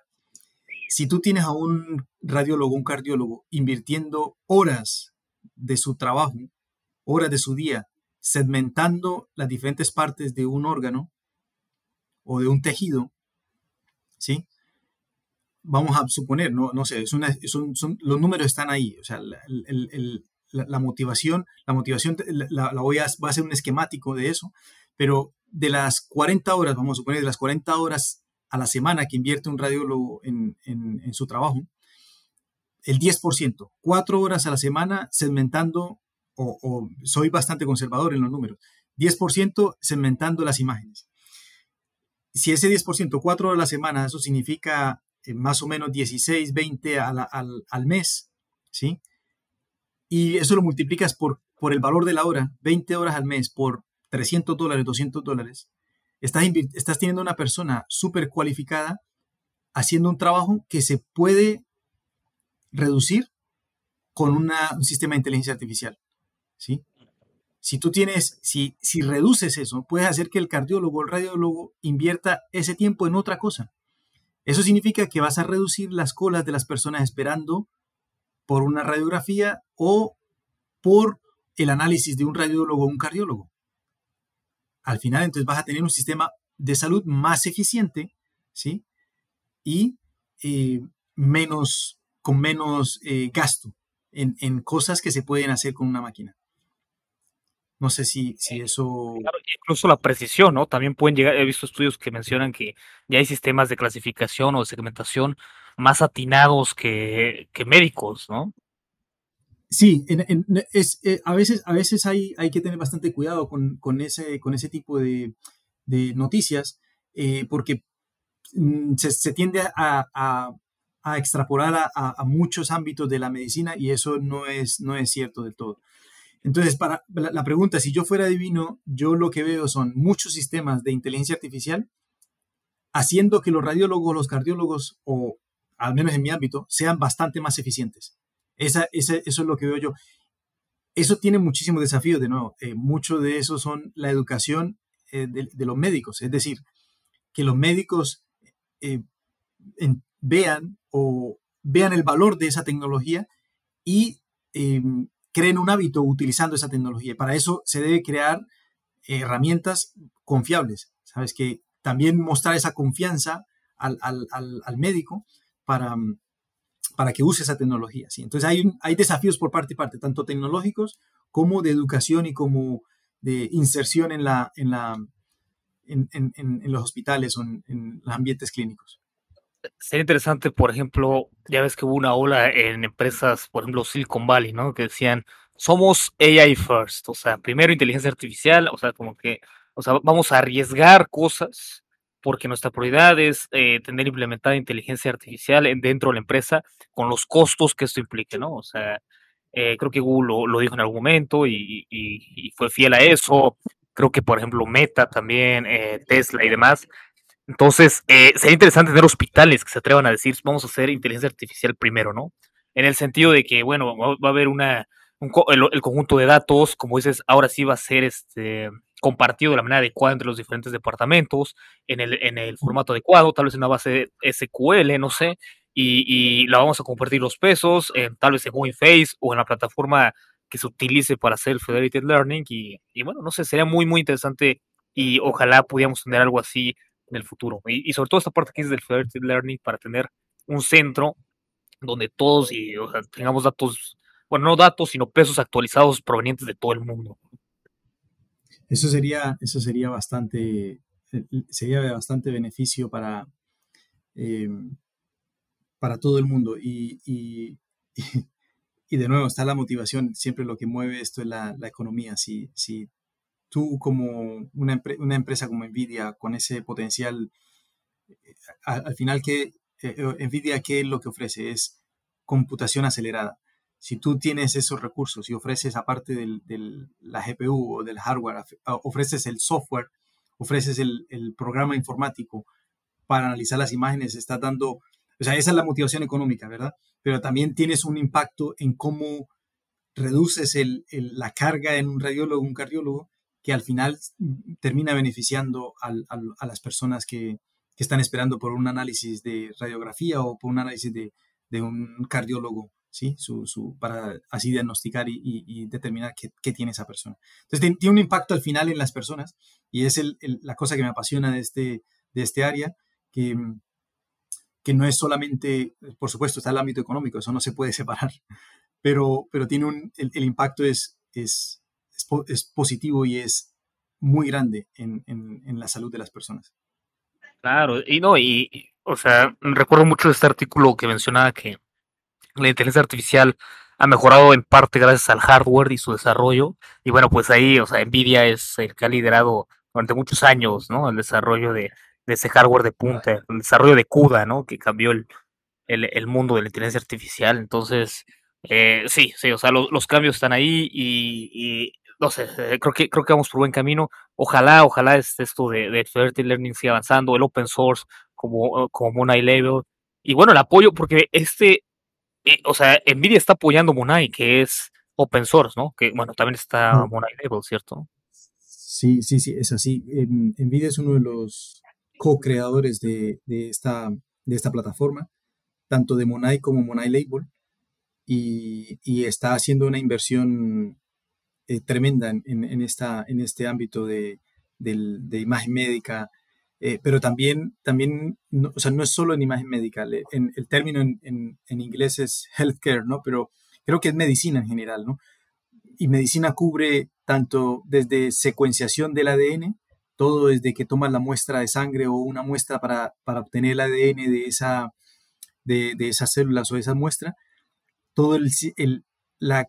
S2: Si tú tienes a un radiólogo, un cardiólogo, invirtiendo horas de su trabajo, horas de su día, segmentando las diferentes partes de un órgano o de un tejido, ¿sí? Vamos a suponer, no, no sé, son, los números están ahí, o sea, la, la, motivación, la motivación la, voy a, va un esquemático de eso, pero de las 40 horas, vamos a suponer, de las 40 horas a la semana que invierte un radiólogo en, en, su trabajo, el 10%, cuatro horas a la semana segmentando, o, o, soy bastante conservador en los números, 10% segmentando las imágenes. Si ese 10%, cuatro horas a la semana, eso significa más o menos 16, 20 al, al, mes, ¿sí? Y eso lo multiplicas por, por el valor de la hora, 20 horas al mes por 300 dólares, 200 dólares, estás, estás teniendo una persona súper cualificada haciendo un trabajo que se puede reducir con un sistema de inteligencia artificial, ¿sí? Si tú tienes, si, si reduces eso, puedes hacer que el cardiólogo el radiólogo invierta ese tiempo en otra cosa. Eso significa que vas a reducir las colas de las personas esperando por una radiografía o por el análisis de un radiólogo o un cardiólogo. Al final, entonces vas a tener un sistema de salud más eficiente, ¿sí? Y eh, menos, con menos eh, gasto en, en cosas que se pueden hacer con una máquina. No sé si, si eso...
S1: incluso la precisión, ¿no? También pueden llegar, he visto estudios que mencionan que ya hay sistemas de clasificación o de segmentación más atinados que, que médicos, ¿no?
S2: Sí, es, eh, a veces, a veces hay, hay que tener bastante cuidado con, con, ese, con ese tipo de, de noticias, eh, porque mm, se, se, tiende a, a, a extrapolar a, a, muchos ámbitos de la medicina y eso no es, no es cierto del todo. Entonces, para la, pregunta, si yo fuera divino, yo lo que veo son muchos sistemas de inteligencia artificial haciendo que los radiólogos, los cardiólogos, o al menos en mi ámbito, sean bastante más eficientes. Esa, eso es lo que veo yo. Eso tiene muchísimos desafíos, de nuevo. Eh, mucho de eso son la educación eh, de, los médicos. Es decir, que los médicos eh, vean o vean el valor de esa tecnología y em, creen un hábito utilizando esa tecnología. Para eso se debe crear herramientas confiables, ¿sabes? Que también mostrar esa confianza al, médico para, para que use esa tecnología. ¿sí? Entonces hay, hay desafíos por parte y parte, tanto tecnológicos como de educación y como de inserción en, la, en, la, en, en los hospitales o en los ambientes clínicos
S1: sería interesante, por ejemplo, ya ves que hubo una ola en empresas, por ejemplo, Silicon Valley, ¿no? Que decían, somos AI first, o sea, primero inteligencia artificial, o sea, como que, o sea, vamos a arriesgar cosas porque nuestra prioridad es eh, tener implementada inteligencia artificial dentro de la empresa con los costos que esto implique, ¿no? O sea, eh, creo que Google lo, dijo en algún momento y, y, fue fiel a eso. Creo que, por ejemplo, Meta también, eh, Tesla y demás Entonces, eh, sería interesante tener hospitales que se atrevan a decir, vamos a hacer inteligencia artificial primero, ¿no? En el sentido de que, bueno, va, a haber una, el, conjunto de datos, como dices, ahora sí va a ser este compartido de la manera adecuada entre los diferentes departamentos, en el, en el formato adecuado, tal vez en una base SQL, no sé, y, la vamos a compartir los pesos, tal vez en Face o en la plataforma que se utilice para hacer Federated Learning, y, y bueno, no sé, sería muy, muy interesante y ojalá pudiéramos tener algo así en el futuro. Y, sobre todo esta parte que es del Federated Learning para tener un centro donde todos y, tengamos datos, bueno, no datos, sino pesos actualizados provenientes de todo el mundo.
S2: Eso sería, eso sería bastante, eh, sería bastante beneficio para, eh, para todo el mundo. Y, y, *laughs* y, de nuevo, está la motivación. Siempre lo que mueve esto es la, la economía. Si, si tú como una, una, empresa como Nvidia, con ese potencial, eh, al, final, que Nvidia, ¿qué es lo que ofrece? Es computación acelerada si tú tienes esos recursos y ofreces, aparte de la GPU o del hardware, ofreces el software, ofreces el, programa informático para analizar las imágenes, estás dando, o sea, esa es la motivación económica, ¿verdad? Pero también tienes un impacto en cómo reduces la carga en un radiólogo, un cardiólogo, que al final termina beneficiando a las personas que, están esperando por un análisis de radiografía o por un análisis de, un cardiólogo ¿sí? Para así diagnosticar y, determinar qué, tiene esa persona. Entonces, tiene un impacto al final en las personas y es la cosa que me apasiona de este, este área, que, no es solamente, por supuesto, está el ámbito económico, eso no se puede *laughs* separar, pero, tiene un, el, impacto es, es, positivo y es muy grande en, en, en la salud de las personas.
S1: Claro, y no, y, o sea, recuerdo mucho este artículo que mencionaba que la inteligencia artificial ha mejorado en parte gracias al hardware y su desarrollo. Y bueno, pues ahí, o sea, Nvidia es el que ha liderado durante muchos años, ¿no? El desarrollo de, ese hardware de punta, el desarrollo de CUDA, ¿no? Que cambió el, el, mundo de la inteligencia artificial. Entonces, eh, sí, sí, o sea, los cambios están ahí y, no sé, eh, creo que creo que vamos por buen camino. Ojalá, ojalá este, esto de, de Learning siga avanzando, el open source como, como Monai Level. Y bueno, el apoyo, porque este, eh, o sea, Nvidia está apoyando Monai, que es open source, ¿no? Que, bueno, también está Monai Label, ¿cierto?
S2: Sí, sí, sí, es así. Nvidia es uno de los co-creadores de, esta, de esta plataforma, tanto de Monai como Monai Label, y, está haciendo una inversión eh, tremenda en, este ámbito de, imagen médica, eh, pero también, no, o sea, no es solo en imagen médica, en, el término en, inglés es healthcare, ¿no? Pero creo que es medicina en general, ¿no? Y medicina cubre tanto desde secuenciación del ADN, todo desde que tomas la muestra de sangre o una muestra para, obtener el ADN de, esa, de, esas células o de esa muestra, todo el, la,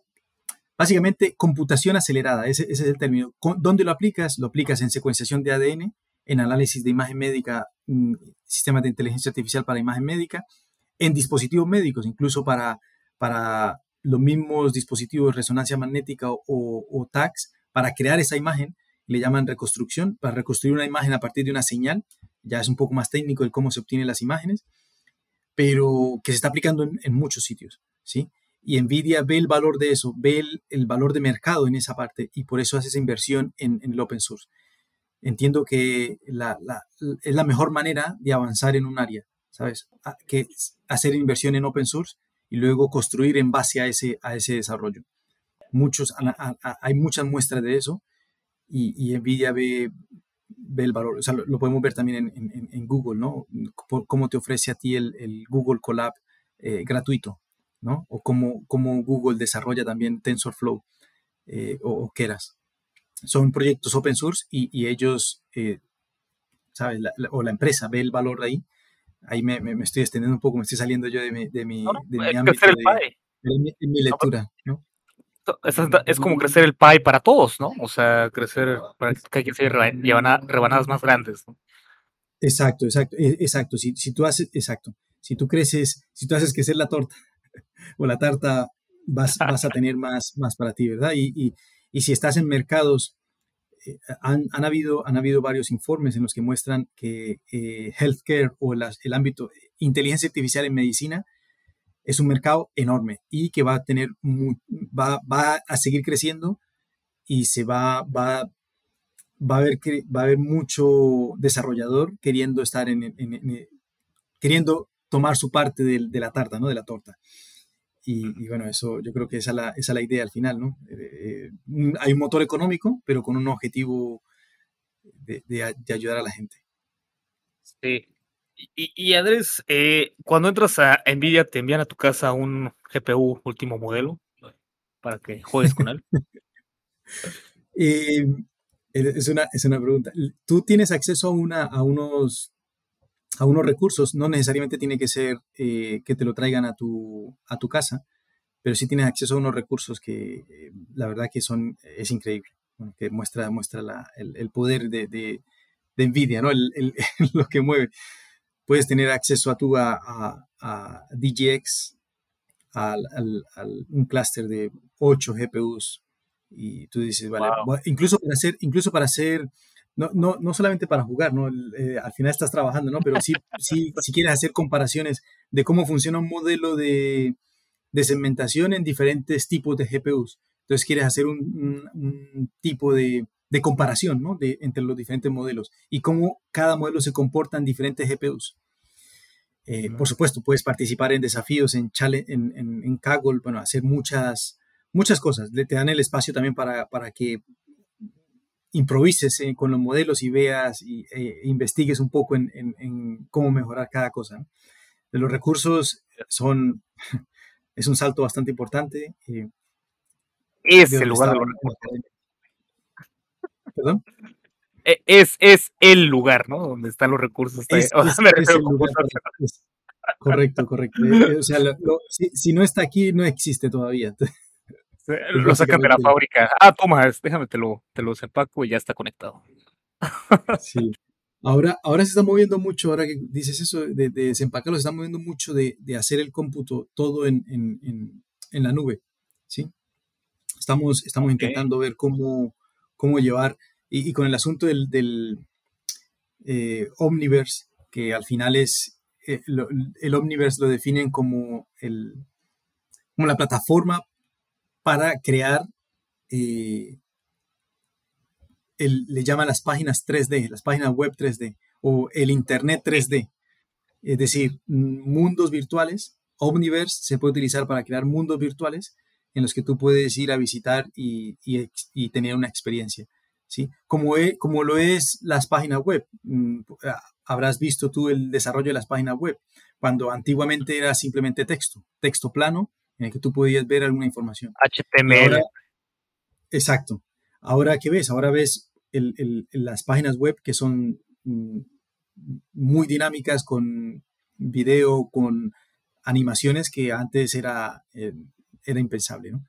S2: básicamente computación acelerada, ese, es el término. ¿Dónde lo aplicas? Lo aplicas en secuenciación de ADN, en análisis de imagen médica, mm, sistemas de inteligencia artificial para imagen médica, en dispositivos médicos, incluso para, para los mismos dispositivos de resonancia magnética o, o, TACs, para crear esa imagen, le llaman reconstrucción, para reconstruir una imagen a partir de una señal, ya es un poco más técnico el cómo se obtienen las imágenes, pero que se está aplicando en, muchos sitios, ¿sí? Y Nvidia ve el valor de eso, ve el, valor de mercado en esa parte y por eso hace esa inversión en, el open source entiendo que es la mejor manera de avanzar en un área, ¿sabes? Que hacer inversión en open source y luego construir en base a ese, a ese desarrollo. Muchos, hay muchas muestras de eso y, Nvidia ve, ve, el valor. O sea, lo, podemos ver también en, Google, ¿no? cómo te ofrece a ti el, el Google Colab eh, gratuito, ¿no? O cómo, cómo, Google desarrolla también TensorFlow eh, o, o Keras son proyectos open source y, ellos, eh, ¿sabes? o la empresa ve el valor de ahí. Ahí me, me, estoy extendiendo un poco, me estoy saliendo yo de mi, de mi, de mi ámbito, de, mi, lectura, ¿no?
S1: Es, como crecer el pie para todos, ¿no? O sea, crecer, para que hay que hacer rebanadas más grandes, ¿no?
S2: Exacto, exacto, e, exacto. Si, si tú haces, exacto, si tú creces, si tú haces crecer la torta o la tarta, vas, vas a tener más, más para ti, ¿verdad? Y, y, y si estás en mercados eh, han, han, habido, han habido varios informes en los que muestran que eh, healthcare o las, el ámbito inteligencia artificial en medicina es un mercado enorme y que va a tener va, va, a seguir creciendo y se va, va, va, a haber, va a haber mucho desarrollador queriendo estar en, queriendo tomar su parte de, de, la tarta, ¿no? De la torta. Y, bueno, eso yo creo que esa es la, esa es la idea al final, ¿no? Eh, hay un motor económico, pero con un objetivo de, de, ayudar a la gente.
S1: Sí. Y, y Andrés, eh, cuando entras a Nvidia, ¿te envían a tu casa un GPU último modelo para que juegues con él? *laughs*
S2: Eh, es, una, es una pregunta. ¿Tú tienes acceso a, una, a unos a unos recursos, no necesariamente tiene que ser eh, que te lo traigan a tu, a tu casa, pero sí tienes acceso a unos recursos que eh, la verdad que son, es increíble, que muestra, muestra el, poder de, de, Nvidia, ¿no? *laughs* El, lo que mueve. Puedes tener acceso a tu a, a, DGX, al, un clúster de 8 GPUs, y tú dices, vale, incluso para hacer, incluso para hacer no, no, no solamente para jugar, ¿no? Eh, al final estás trabajando, ¿no? Pero sí, *laughs* sí, si quieres hacer comparaciones de cómo funciona un modelo de, de segmentación en diferentes tipos de GPUs. Entonces quieres hacer un, un, tipo de, de, comparación, ¿no? De, entre los diferentes modelos y cómo cada modelo se comporta en diferentes GPUs. Eh, por supuesto, puedes participar en desafíos, en, en, en, en Kaggle, bueno, hacer muchas, muchas cosas. Te dan el espacio también para, para que improvises eh, con los modelos y veas y e investigues un poco en, cómo mejorar cada cosa. De los recursos son, *laughs* es un salto bastante importante.
S1: Eh, es el lugar de ¿Perdón? E, es, es el lugar, ¿no? Donde están los recursos. *laughs*
S2: correcto, correcto. O sea, si, si, no está aquí, no existe todavía.
S1: Lo sacan de la fábrica. Ah, toma, déjame, te lo, te lo empaco y ya está conectado. *laughs*
S2: Sí. Ahora, ahora se está moviendo mucho, ahora que dices eso de, de desempacarlo, se está moviendo mucho de, de hacer el cómputo todo en, en, en, la nube. ¿sí? Estamos, estamos intentando ver cómo, cómo llevar, y, con el asunto del, del eh, Omniverse, que al final es, eh, el Omniverse lo definen como, el, como la plataforma para crear, eh, le llaman las páginas 3D, las páginas web 3D o el Internet 3D. Es decir, mundos virtuales. Omniverse se puede utilizar para crear mundos virtuales en los que tú puedes ir a visitar y, tener una experiencia. ¿sí? Como, como lo es las páginas web. Mm, habrás visto tú el desarrollo de las páginas web, cuando antiguamente era simplemente texto, texto plano, en el que tú podías ver alguna información.
S1: HTML.
S2: exacto. Ahora, ¿qué ves? Ahora ves las páginas web que son mm, muy dinámicas con video, con animaciones que antes era, eh, era impensable, ¿no?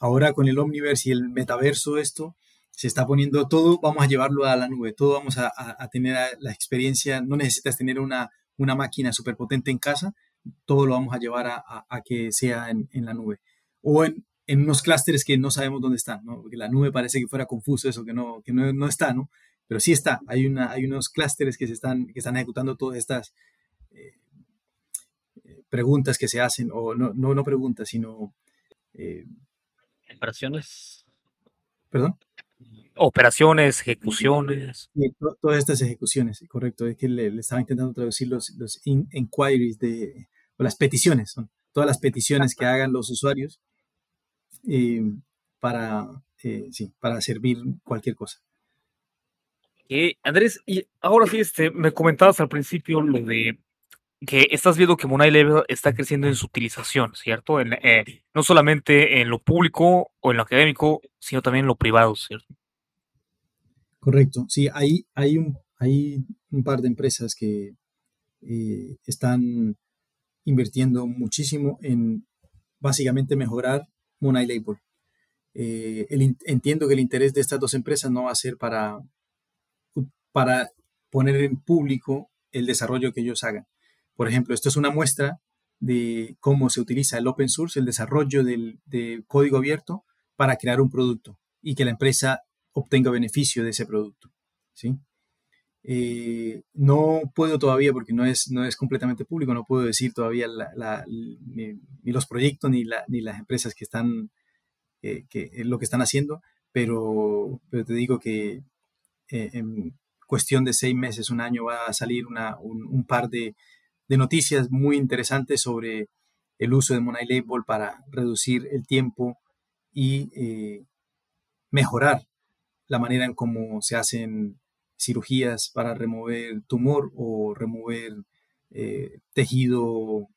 S2: Ahora con el Omniverse y el metaverso esto, se está poniendo todo, vamos a llevarlo a la nube, todo vamos a, tener la experiencia, no necesitas tener una, una máquina súper potente en casa, todo lo vamos a llevar a, que sea en, la nube. O en, unos clústeres que no sabemos dónde están, ¿no? Porque la nube parece que fuera confuso eso, que no, que no, está, ¿no? Pero sí está. Hay, una, hay unos clústeres que, se están, que están ejecutando todas estas eh, preguntas que se hacen, o no, no, no preguntas, sino...
S1: Eh, Operaciones.
S2: ¿Perdón?
S1: Operaciones, ejecuciones.
S2: todas estas ejecuciones, correcto. Es que le, estaba intentando traducir los, los inquiries de, o las peticiones, son todas las peticiones que hagan los usuarios eh, para, eh, sí, para servir cualquier cosa.
S1: Andrés, y ahora sí, este, me comentabas al principio lo de que estás viendo que Monai Level está creciendo en su utilización, ¿cierto? En, eh, no solamente en lo público o en lo académico, sino también en lo privado, ¿cierto?
S2: Correcto, sí, hay, hay, un, hay un par de empresas que están invirtiendo muchísimo en básicamente mejorar Moonlight Label. Eh, entiendo que el interés de estas dos empresas no va a ser para, para poner en público el desarrollo que ellos hagan. Por ejemplo, esto es una muestra de cómo se utiliza el open source, el desarrollo del, de código abierto para crear un producto y que la empresa obtenga beneficio de ese producto. ¿sí? Eh, no puedo todavía, porque no es, no es completamente público, no puedo decir todavía ni, los proyectos ni, las empresas que están, eh, que, lo que están haciendo, pero, te digo que eh, en cuestión de seis meses, un año, va a salir un, par de, de, noticias muy interesantes sobre el uso de Money Label para reducir el tiempo y mejorar la manera en cómo se hacen cirugías para remover tumor o remover eh, tejido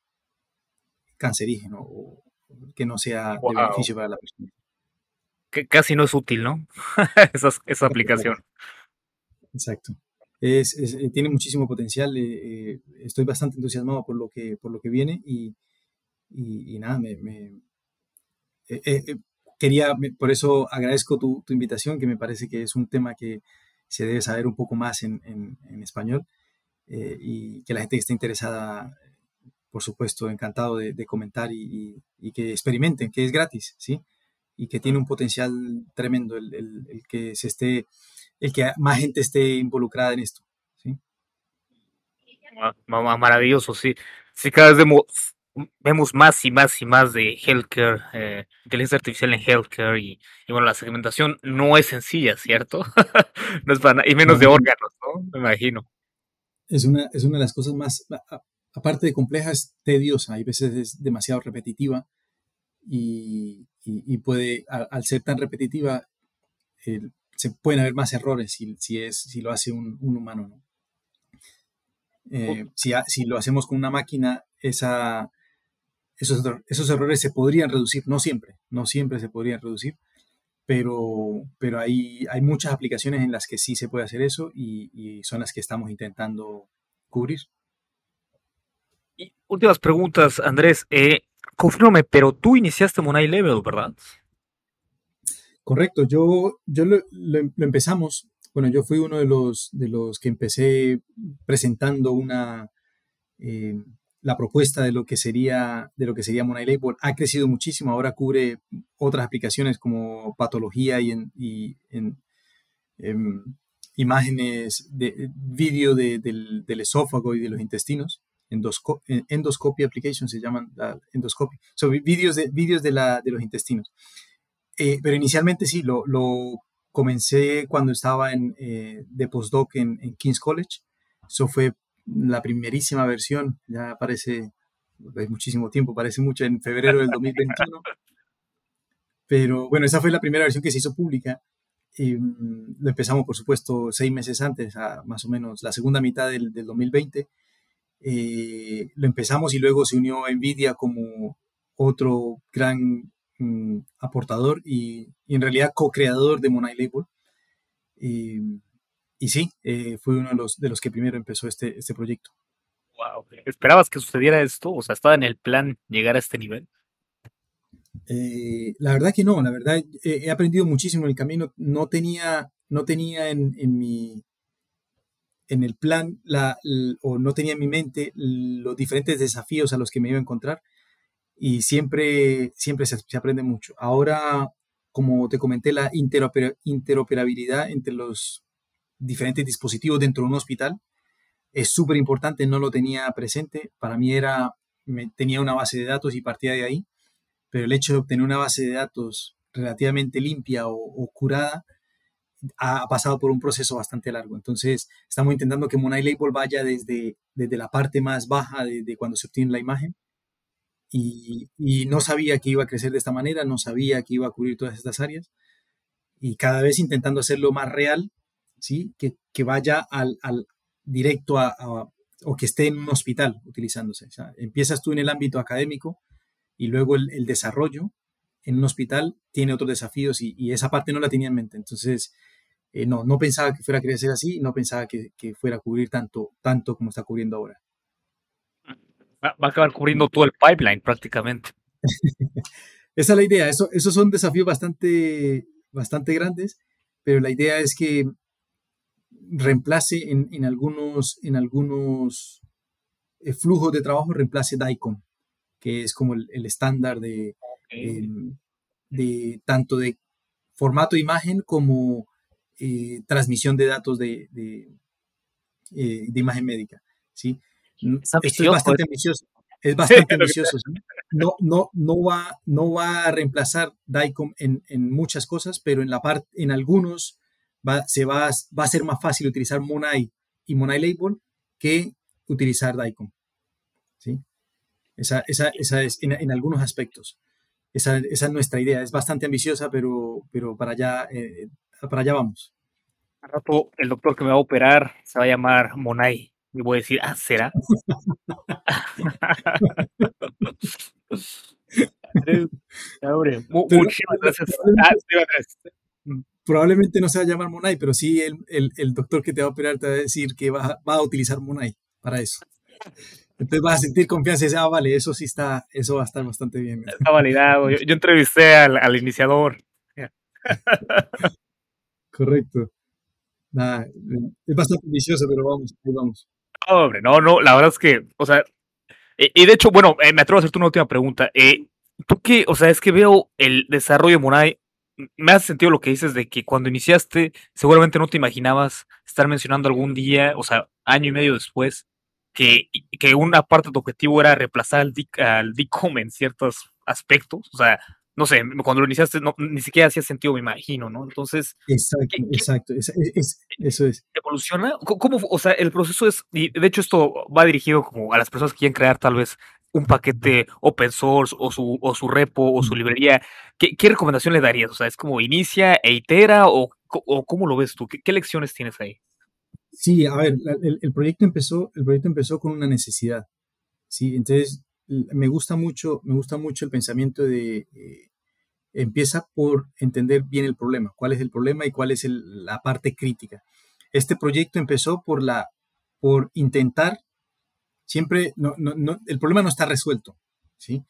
S2: cancerígeno o que no sea de beneficio para la persona.
S1: Que casi no es útil, ¿no? *laughs* esa, aplicación.
S2: Exacto. Es, eh, tiene muchísimo potencial. Eh, estoy bastante entusiasmado por lo que, por lo que viene y, y, nada, me, quería, por eso agradezco tu, tu, invitación, que me parece que es un tema que, se debe saber un poco más en, español eh, y que la gente que esté interesada, por supuesto, encantado de, comentar y, que experimenten, que es gratis, ¿sí? Y que tiene un potencial tremendo el, que se esté, el que más gente esté involucrada en esto, ¿sí?
S1: Maravilloso, sí. Sí, cada vez vemos más y más y más de healthcare, eh, inteligencia artificial en healthcare y, y, bueno, la segmentación no es sencilla, ¿cierto? *laughs* no es para y menos de órganos, ¿no? Me imagino.
S2: Es una, es una de las cosas más, aparte de compleja, es tediosa, hay veces es demasiado repetitiva y, y, puede, al, ser tan repetitiva, se pueden haber más errores si, si, es, si lo hace un, un humano, ¿no? Eh, si, si, lo hacemos con una máquina, esa, esos, esos errores se podrían reducir, no siempre, no siempre se podrían reducir, pero, pero hay, hay muchas aplicaciones en las que sí se puede hacer eso y, son las que estamos intentando cubrir.
S1: Y últimas preguntas, Andrés. Eh, confírmame, pero tú iniciaste Money Level, ¿verdad?
S2: Correcto, yo, yo lo, empezamos, bueno, yo fui uno de los, de los que empecé presentando una, eh, la propuesta de lo que sería, de lo que sería Money Label ha crecido muchísimo. Ahora cubre otras aplicaciones como patología y en, em, imágenes de vídeo del, esófago y de los intestinos. endoscopy applications se llaman endoscopy. Son vídeos de, vídeos de, la, de los intestinos. Eh, pero inicialmente sí, lo, lo, comencé cuando estaba en, eh, de postdoc en, en King's College. Eso fue la primerísima versión, ya parece, hay muchísimo tiempo, parece mucho, en febrero del 2021. *laughs* Pero bueno, esa fue la primera versión que se hizo pública. Y, mm, lo empezamos, por supuesto, seis meses antes, a más o menos la segunda mitad del, del 2020. Eh, lo empezamos y luego se unió Nvidia como otro gran mm, aportador y, y, en realidad co-creador de Monai Label. Y, y sí, eh, fui uno de los, de los que primero empezó este, este proyecto.
S1: Wow. ¿Esperabas que sucediera esto? O sea, ¿estaba en el plan llegar a este nivel?
S2: Eh, la verdad que no, la verdad he aprendido muchísimo en el camino. No tenía, no tenía en, en mi en el plan la, o no tenía en mi mente los diferentes desafíos a los que me iba a encontrar y siempre, siempre se, se aprende mucho. Ahora, como te comenté, la interoperabilidad entre los diferentes dispositivos dentro de un hospital. Es súper importante, no lo tenía presente. Para mí era, tenía una base de datos y partía de ahí, pero el hecho de obtener una base de datos relativamente limpia o, curada ha, pasado por un proceso bastante largo. Entonces, estamos intentando que Monai Label vaya desde, desde la parte más baja de, cuando se obtiene la imagen. Y, y, no sabía que iba a crecer de esta manera, no sabía que iba a cubrir todas estas áreas. Y cada vez intentando hacerlo más real que, vaya al, directo a, o que esté en un hospital utilizándose. empiezas tú en el ámbito académico y luego el, desarrollo en un hospital tiene otros desafíos y, esa parte no la tenía en mente. Entonces, eh, no, no pensaba que fuera a crecer así, no pensaba que, fuera a cubrir tanto, tanto como está cubriendo ahora.
S1: Va a acabar cubriendo todo el pipeline prácticamente. *laughs*
S2: Esa es la idea. Eso, esos son desafíos bastante, bastante grandes, pero la idea es que reemplace en, algunos, en algunos eh, flujos de trabajo, reemplace DICOM, que es como el, estándar de, em, de tanto de formato de imagen como eh, transmisión de datos de, de, eh, de imagen médica. ¿sí? Esto es bastante ambicioso. Es *laughs* bastante ambicioso. ¿sí? No, no, no, va, no va a reemplazar DICOM en, en muchas cosas, pero en, la parte en algunos va, se va, va a ser más fácil utilizar Monai y Monai Label que utilizar DICOM. ¿sí? Esa, esa, esa es en, en, algunos aspectos. Esa, esa, es nuestra idea. Es bastante ambiciosa, pero, pero para, allá, eh, para allá vamos.
S1: Al rato el doctor que me va a operar se va a llamar Monai. Y voy a decir, ah, ¿será? *laughs*
S2: Muchísimas gracias. Ah, probablemente no se va a llamar Monai, pero sí el, el, el, doctor que te va a operar te va a decir que va, va a utilizar Monai para eso. Entonces vas a sentir confianza y dices, ah, vale, eso sí está, eso va a estar bastante bien.
S1: Está validado. Yo, yo entrevisté al, al iniciador.
S2: Correcto. Nada, es bastante ambicioso, pero vamos, vamos.
S1: No, hombre, no, no, la verdad es que, o sea, y, y de hecho, bueno, eh, me atrevo a hacerte una última pregunta. Eh, ¿Tú qué? O sea, es que veo el desarrollo de Monai me hace sentido lo que dices de que cuando iniciaste, seguramente no te imaginabas estar mencionando algún día, o sea, año y medio después, que, que una parte de tu objetivo era reemplazar al, DIC, al DICOM en ciertos aspectos. O sea, no sé, cuando lo iniciaste no, ni siquiera hacía sentido, me imagino, ¿no? Entonces...
S2: Exacto, ¿qué, exacto, es, es, eso es.
S1: ¿Evoluciona? ¿Cómo, o sea, el proceso es, y de hecho esto va dirigido como a las personas que quieren crear tal vez un paquete open source o su, o su repo o su librería, ¿qué, ¿qué, recomendación le darías? O sea, ¿es como inicia e itera o, o cómo lo ves tú? ¿Qué, ¿Qué, lecciones tienes ahí?
S2: Sí, a ver, el, el, proyecto empezó, el proyecto empezó con una necesidad. Sí, entonces me gusta mucho, me gusta mucho el pensamiento de eh, empieza por entender bien el problema, cuál es el problema y cuál es el, la parte crítica. Este proyecto empezó por la por intentar siempre, el problema no está resuelto, ¿sí?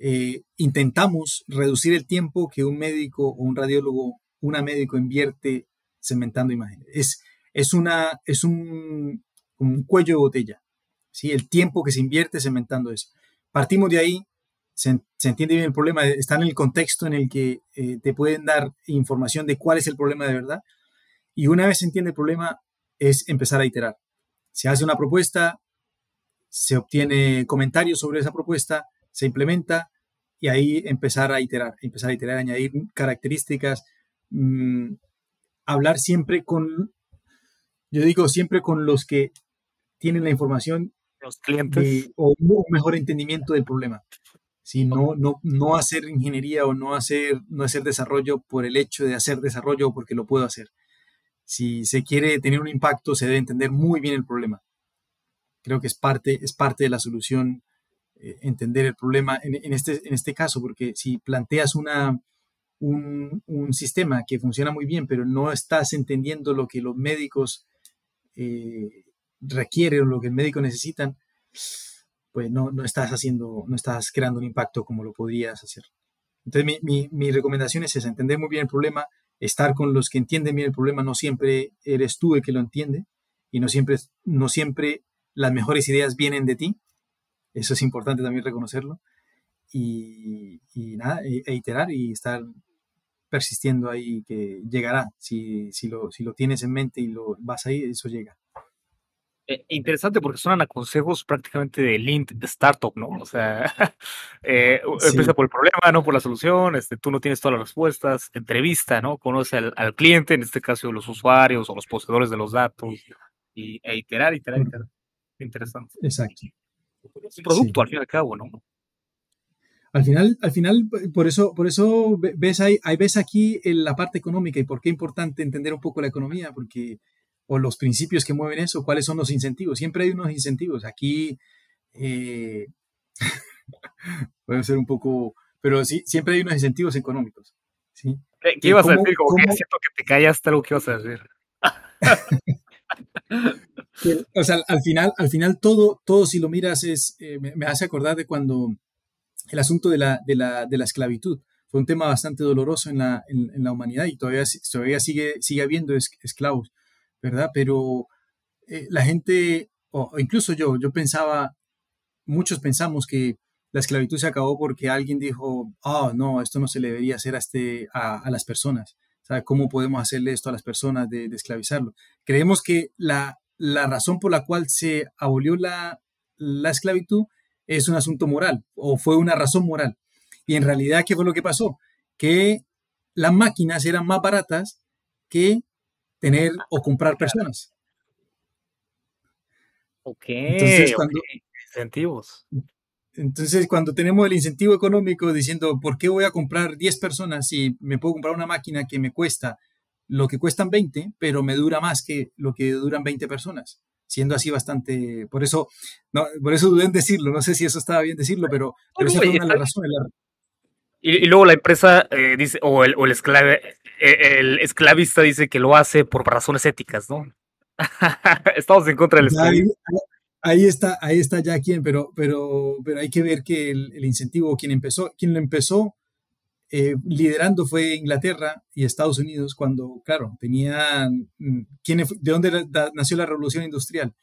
S2: Eh, intentamos reducir el tiempo que un médico o un radiólogo, una médico invierte cementando imágenes. Es, es, una, es un, cuello de botella, ¿sí? El tiempo que se invierte cementando eso. Partimos de ahí, se, se entiende bien el problema, está en el contexto en el que eh, te pueden dar información de cuál es el problema de verdad. Y una vez se entiende el problema, es empezar a iterar. Se hace una propuesta, se obtiene comentarios sobre esa propuesta, se implementa y ahí empezar a iterar, empezar a iterar, añadir características, mmm, hablar siempre con, yo digo siempre con los que tienen la información
S1: los clientes
S2: de, o un mejor entendimiento del problema. Si no, no, no hacer ingeniería o no hacer, no hacer desarrollo por el hecho de hacer desarrollo o porque lo puedo hacer. Si se quiere tener un impacto, se debe entender muy bien el problema creo que es parte, es parte de la solución eh, entender el problema en, en, este, en este caso, porque si planteas una, un, un, sistema que funciona muy bien, pero no estás entendiendo lo que los médicos eh, requieren o lo que el médico necesitan, pues no, no, estás haciendo, no estás creando un impacto como lo podrías hacer. Entonces mi, mi, mi recomendación es esa, entender muy bien el problema, estar con los que entienden bien el problema, no siempre eres tú el que lo entiende y no siempre, no siempre las mejores ideas vienen de ti. Eso es importante también reconocerlo. Y, y nada, e, e, iterar y estar persistiendo ahí que llegará. Si, si, lo, si lo tienes en mente y lo vas ahí, eso llega.
S1: Eh, interesante porque suenan a consejos prácticamente de Lean Startup, ¿no? O sea, *laughs* eh, sí. empieza por el problema, no por la solución, este, tú no tienes todas las respuestas, entrevista, ¿no? Conoce al, al cliente, en este caso los usuarios o los poseedores de los datos, y, e iterar, iterar, iterar. Interesante.
S2: Exacto.
S1: Es un producto, sí. al fin y al cabo, ¿no?
S2: Al final, al final, por eso, por eso ves ahí, ves aquí la parte económica y por qué es importante entender un poco la economía, porque, o los principios que mueven eso, cuáles son los incentivos. Siempre hay unos incentivos. Aquí, eh, *laughs* puede ser un poco, pero sí, siempre hay unos incentivos económicos. ¿sí?
S1: ¿Qué, qué ibas a decir? Como ¿cómo? que siento que te callaste algo que ibas a decir. *laughs*
S2: o sea, al final, al final todo, todo si lo miras es, eh, me, hace acordar de cuando el asunto de la, de la, de la esclavitud fue un tema bastante doloroso en la, en, la humanidad y todavía, todavía sigue, sigue habiendo es, esclavos, ¿verdad? Pero eh, la gente, o, incluso yo, yo pensaba, muchos pensamos que la esclavitud se acabó porque alguien dijo, oh, no, esto no se le debería hacer a, este, a, a las personas. sea, ¿cómo podemos hacerle esto a las personas de, de esclavizarlo? Creemos que la, la, razón por la cual se abolió la, la esclavitud es un asunto moral o fue una razón moral. Y en realidad, ¿qué fue lo que pasó? Que las máquinas eran más baratas que tener o comprar personas.
S1: Ok, entonces, cuando, incentivos.
S2: Entonces, cuando tenemos el incentivo económico diciendo, ¿por qué voy a comprar 10 personas si me puedo comprar una máquina que me cuesta lo que cuestan 20, pero me dura más que lo que duran 20 personas? Siendo así bastante, por eso, no, por eso dudé en decirlo, no sé si eso estaba bien decirlo, pero, pero esa fue una de las razones.
S1: Y, luego la empresa eh, dice, o el, o el, esclave, eh, el esclavista dice que lo hace por razones éticas, ¿no? *laughs* Estamos en contra del esclavismo
S2: ahí está, ahí está ya quien, pero, pero, pero hay que ver que el, incentivo, quien empezó, quien lo empezó eh, liderando fue Inglaterra y Estados Unidos cuando, claro, tenían, mm, ¿quién, ¿de dónde nació la revolución industrial?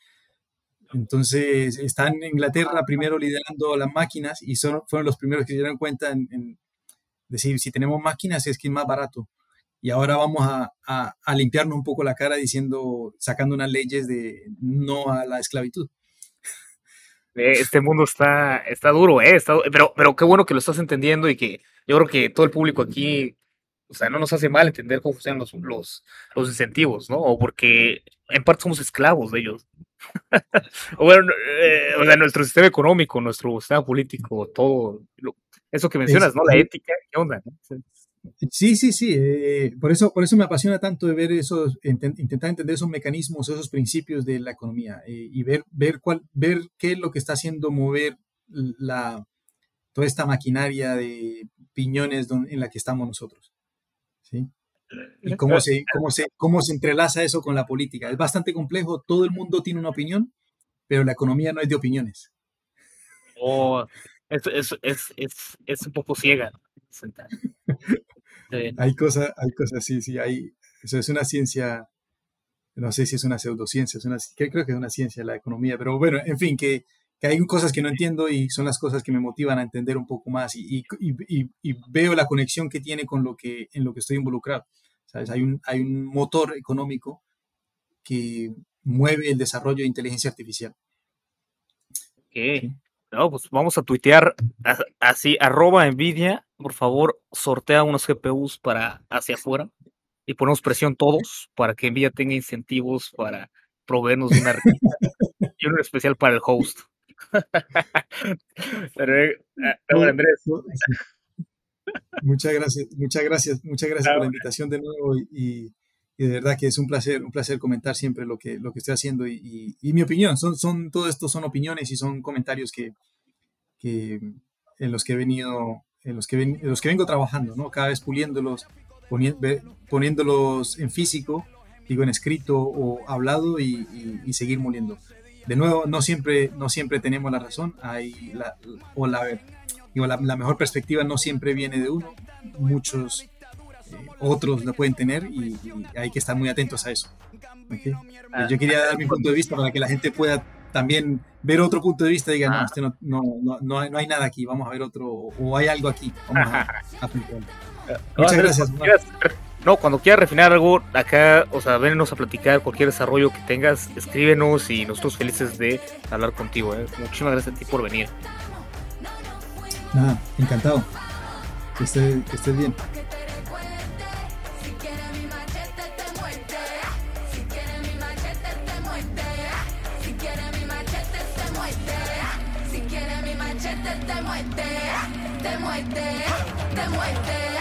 S2: Entonces, están en Inglaterra primero liderando las máquinas y son, fueron los primeros que se dieron cuenta en, decir, si tenemos máquinas es que es más barato. Y ahora vamos a, a, a limpiarnos un poco la cara diciendo, sacando unas leyes de no a la esclavitud.
S1: Este mundo está, está duro, ¿eh? pero, pero qué bueno que lo estás entendiendo y que yo creo que todo el público aquí, o sea, no nos hace mal entender cómo funcionan los, los, los incentivos, ¿no? O porque en parte somos esclavos de ellos. *laughs* o bueno, eh, o sea, nuestro sistema económico, nuestro sistema político, todo, eso que mencionas, ¿no? La ética, ¿qué onda?
S2: Sí, sí, sí. Eh, por, eso, por eso me apasiona tanto de ver esos, intentar entender esos mecanismos, esos principios de la economía eh, y ver, ver, cuál, ver qué es lo que está haciendo mover la, toda esta maquinaria de piñones en la que estamos nosotros. ¿sí? Y cómo se, cómo, se, cómo se entrelaza eso con la política. Es bastante complejo, todo el mundo tiene una opinión, pero la economía no es de opiniones.
S1: Oh, es, es, es, es, un poco ciega.
S2: Hay cosas, hay cosas, sí, sí, hay, eso es una ciencia, no sé si es una pseudociencia, es una, creo que es una ciencia la economía, pero bueno, en fin, que, que hay cosas que no entiendo y son las cosas que me motivan a entender un poco más y, y, y, veo la conexión que tiene con lo que, en lo que estoy involucrado. ¿Sabes? Hay, un, hay un motor económico que mueve el desarrollo de inteligencia artificial.
S1: Okay. No, pues vamos a tuitear así, arroba Nvidia, por favor, sortea unos GPUs para hacia afuera y ponemos presión todos para que Nvidia tenga incentivos para proveernos de una revista *laughs* y uno especial para el host. *laughs*
S2: Eh, Andrés. Muchas gracias, muchas gracias, muchas gracias por la invitación de nuevo y, de verdad que es un placer, un placer comentar siempre lo que, lo que estoy haciendo y, mi opinión. Son, son, todo esto son opiniones y son comentarios que, que en los que he venido, en los que, en los que vengo trabajando, ¿no? Cada vez puliéndolos, poniéndolos en físico, digo en escrito o hablado y, seguir moliendo. De nuevo, no siempre, no siempre tenemos la razón, hay la, o la, digo, la, mejor perspectiva no siempre viene de uno, muchos eh, otros la pueden tener y, hay que estar muy atentos a eso. Ah, Yo quería dar mi punto de vista para que la gente pueda también ver otro punto de vista y diga, no, este no, no, no, no, hay, nada aquí, vamos a ver otro, o hay algo aquí. Vamos a, *laughs*
S1: Muchas gracias. no, cuando quieras refinar algo, acá, o sea, venos a platicar cualquier desarrollo que tengas, escríbenos y nosotros felices de hablar contigo. ¿eh? Muchísimas gracias a ti por venir.
S2: Nada, encantado. Que estés, que estés bien. Te muerte, te muerte.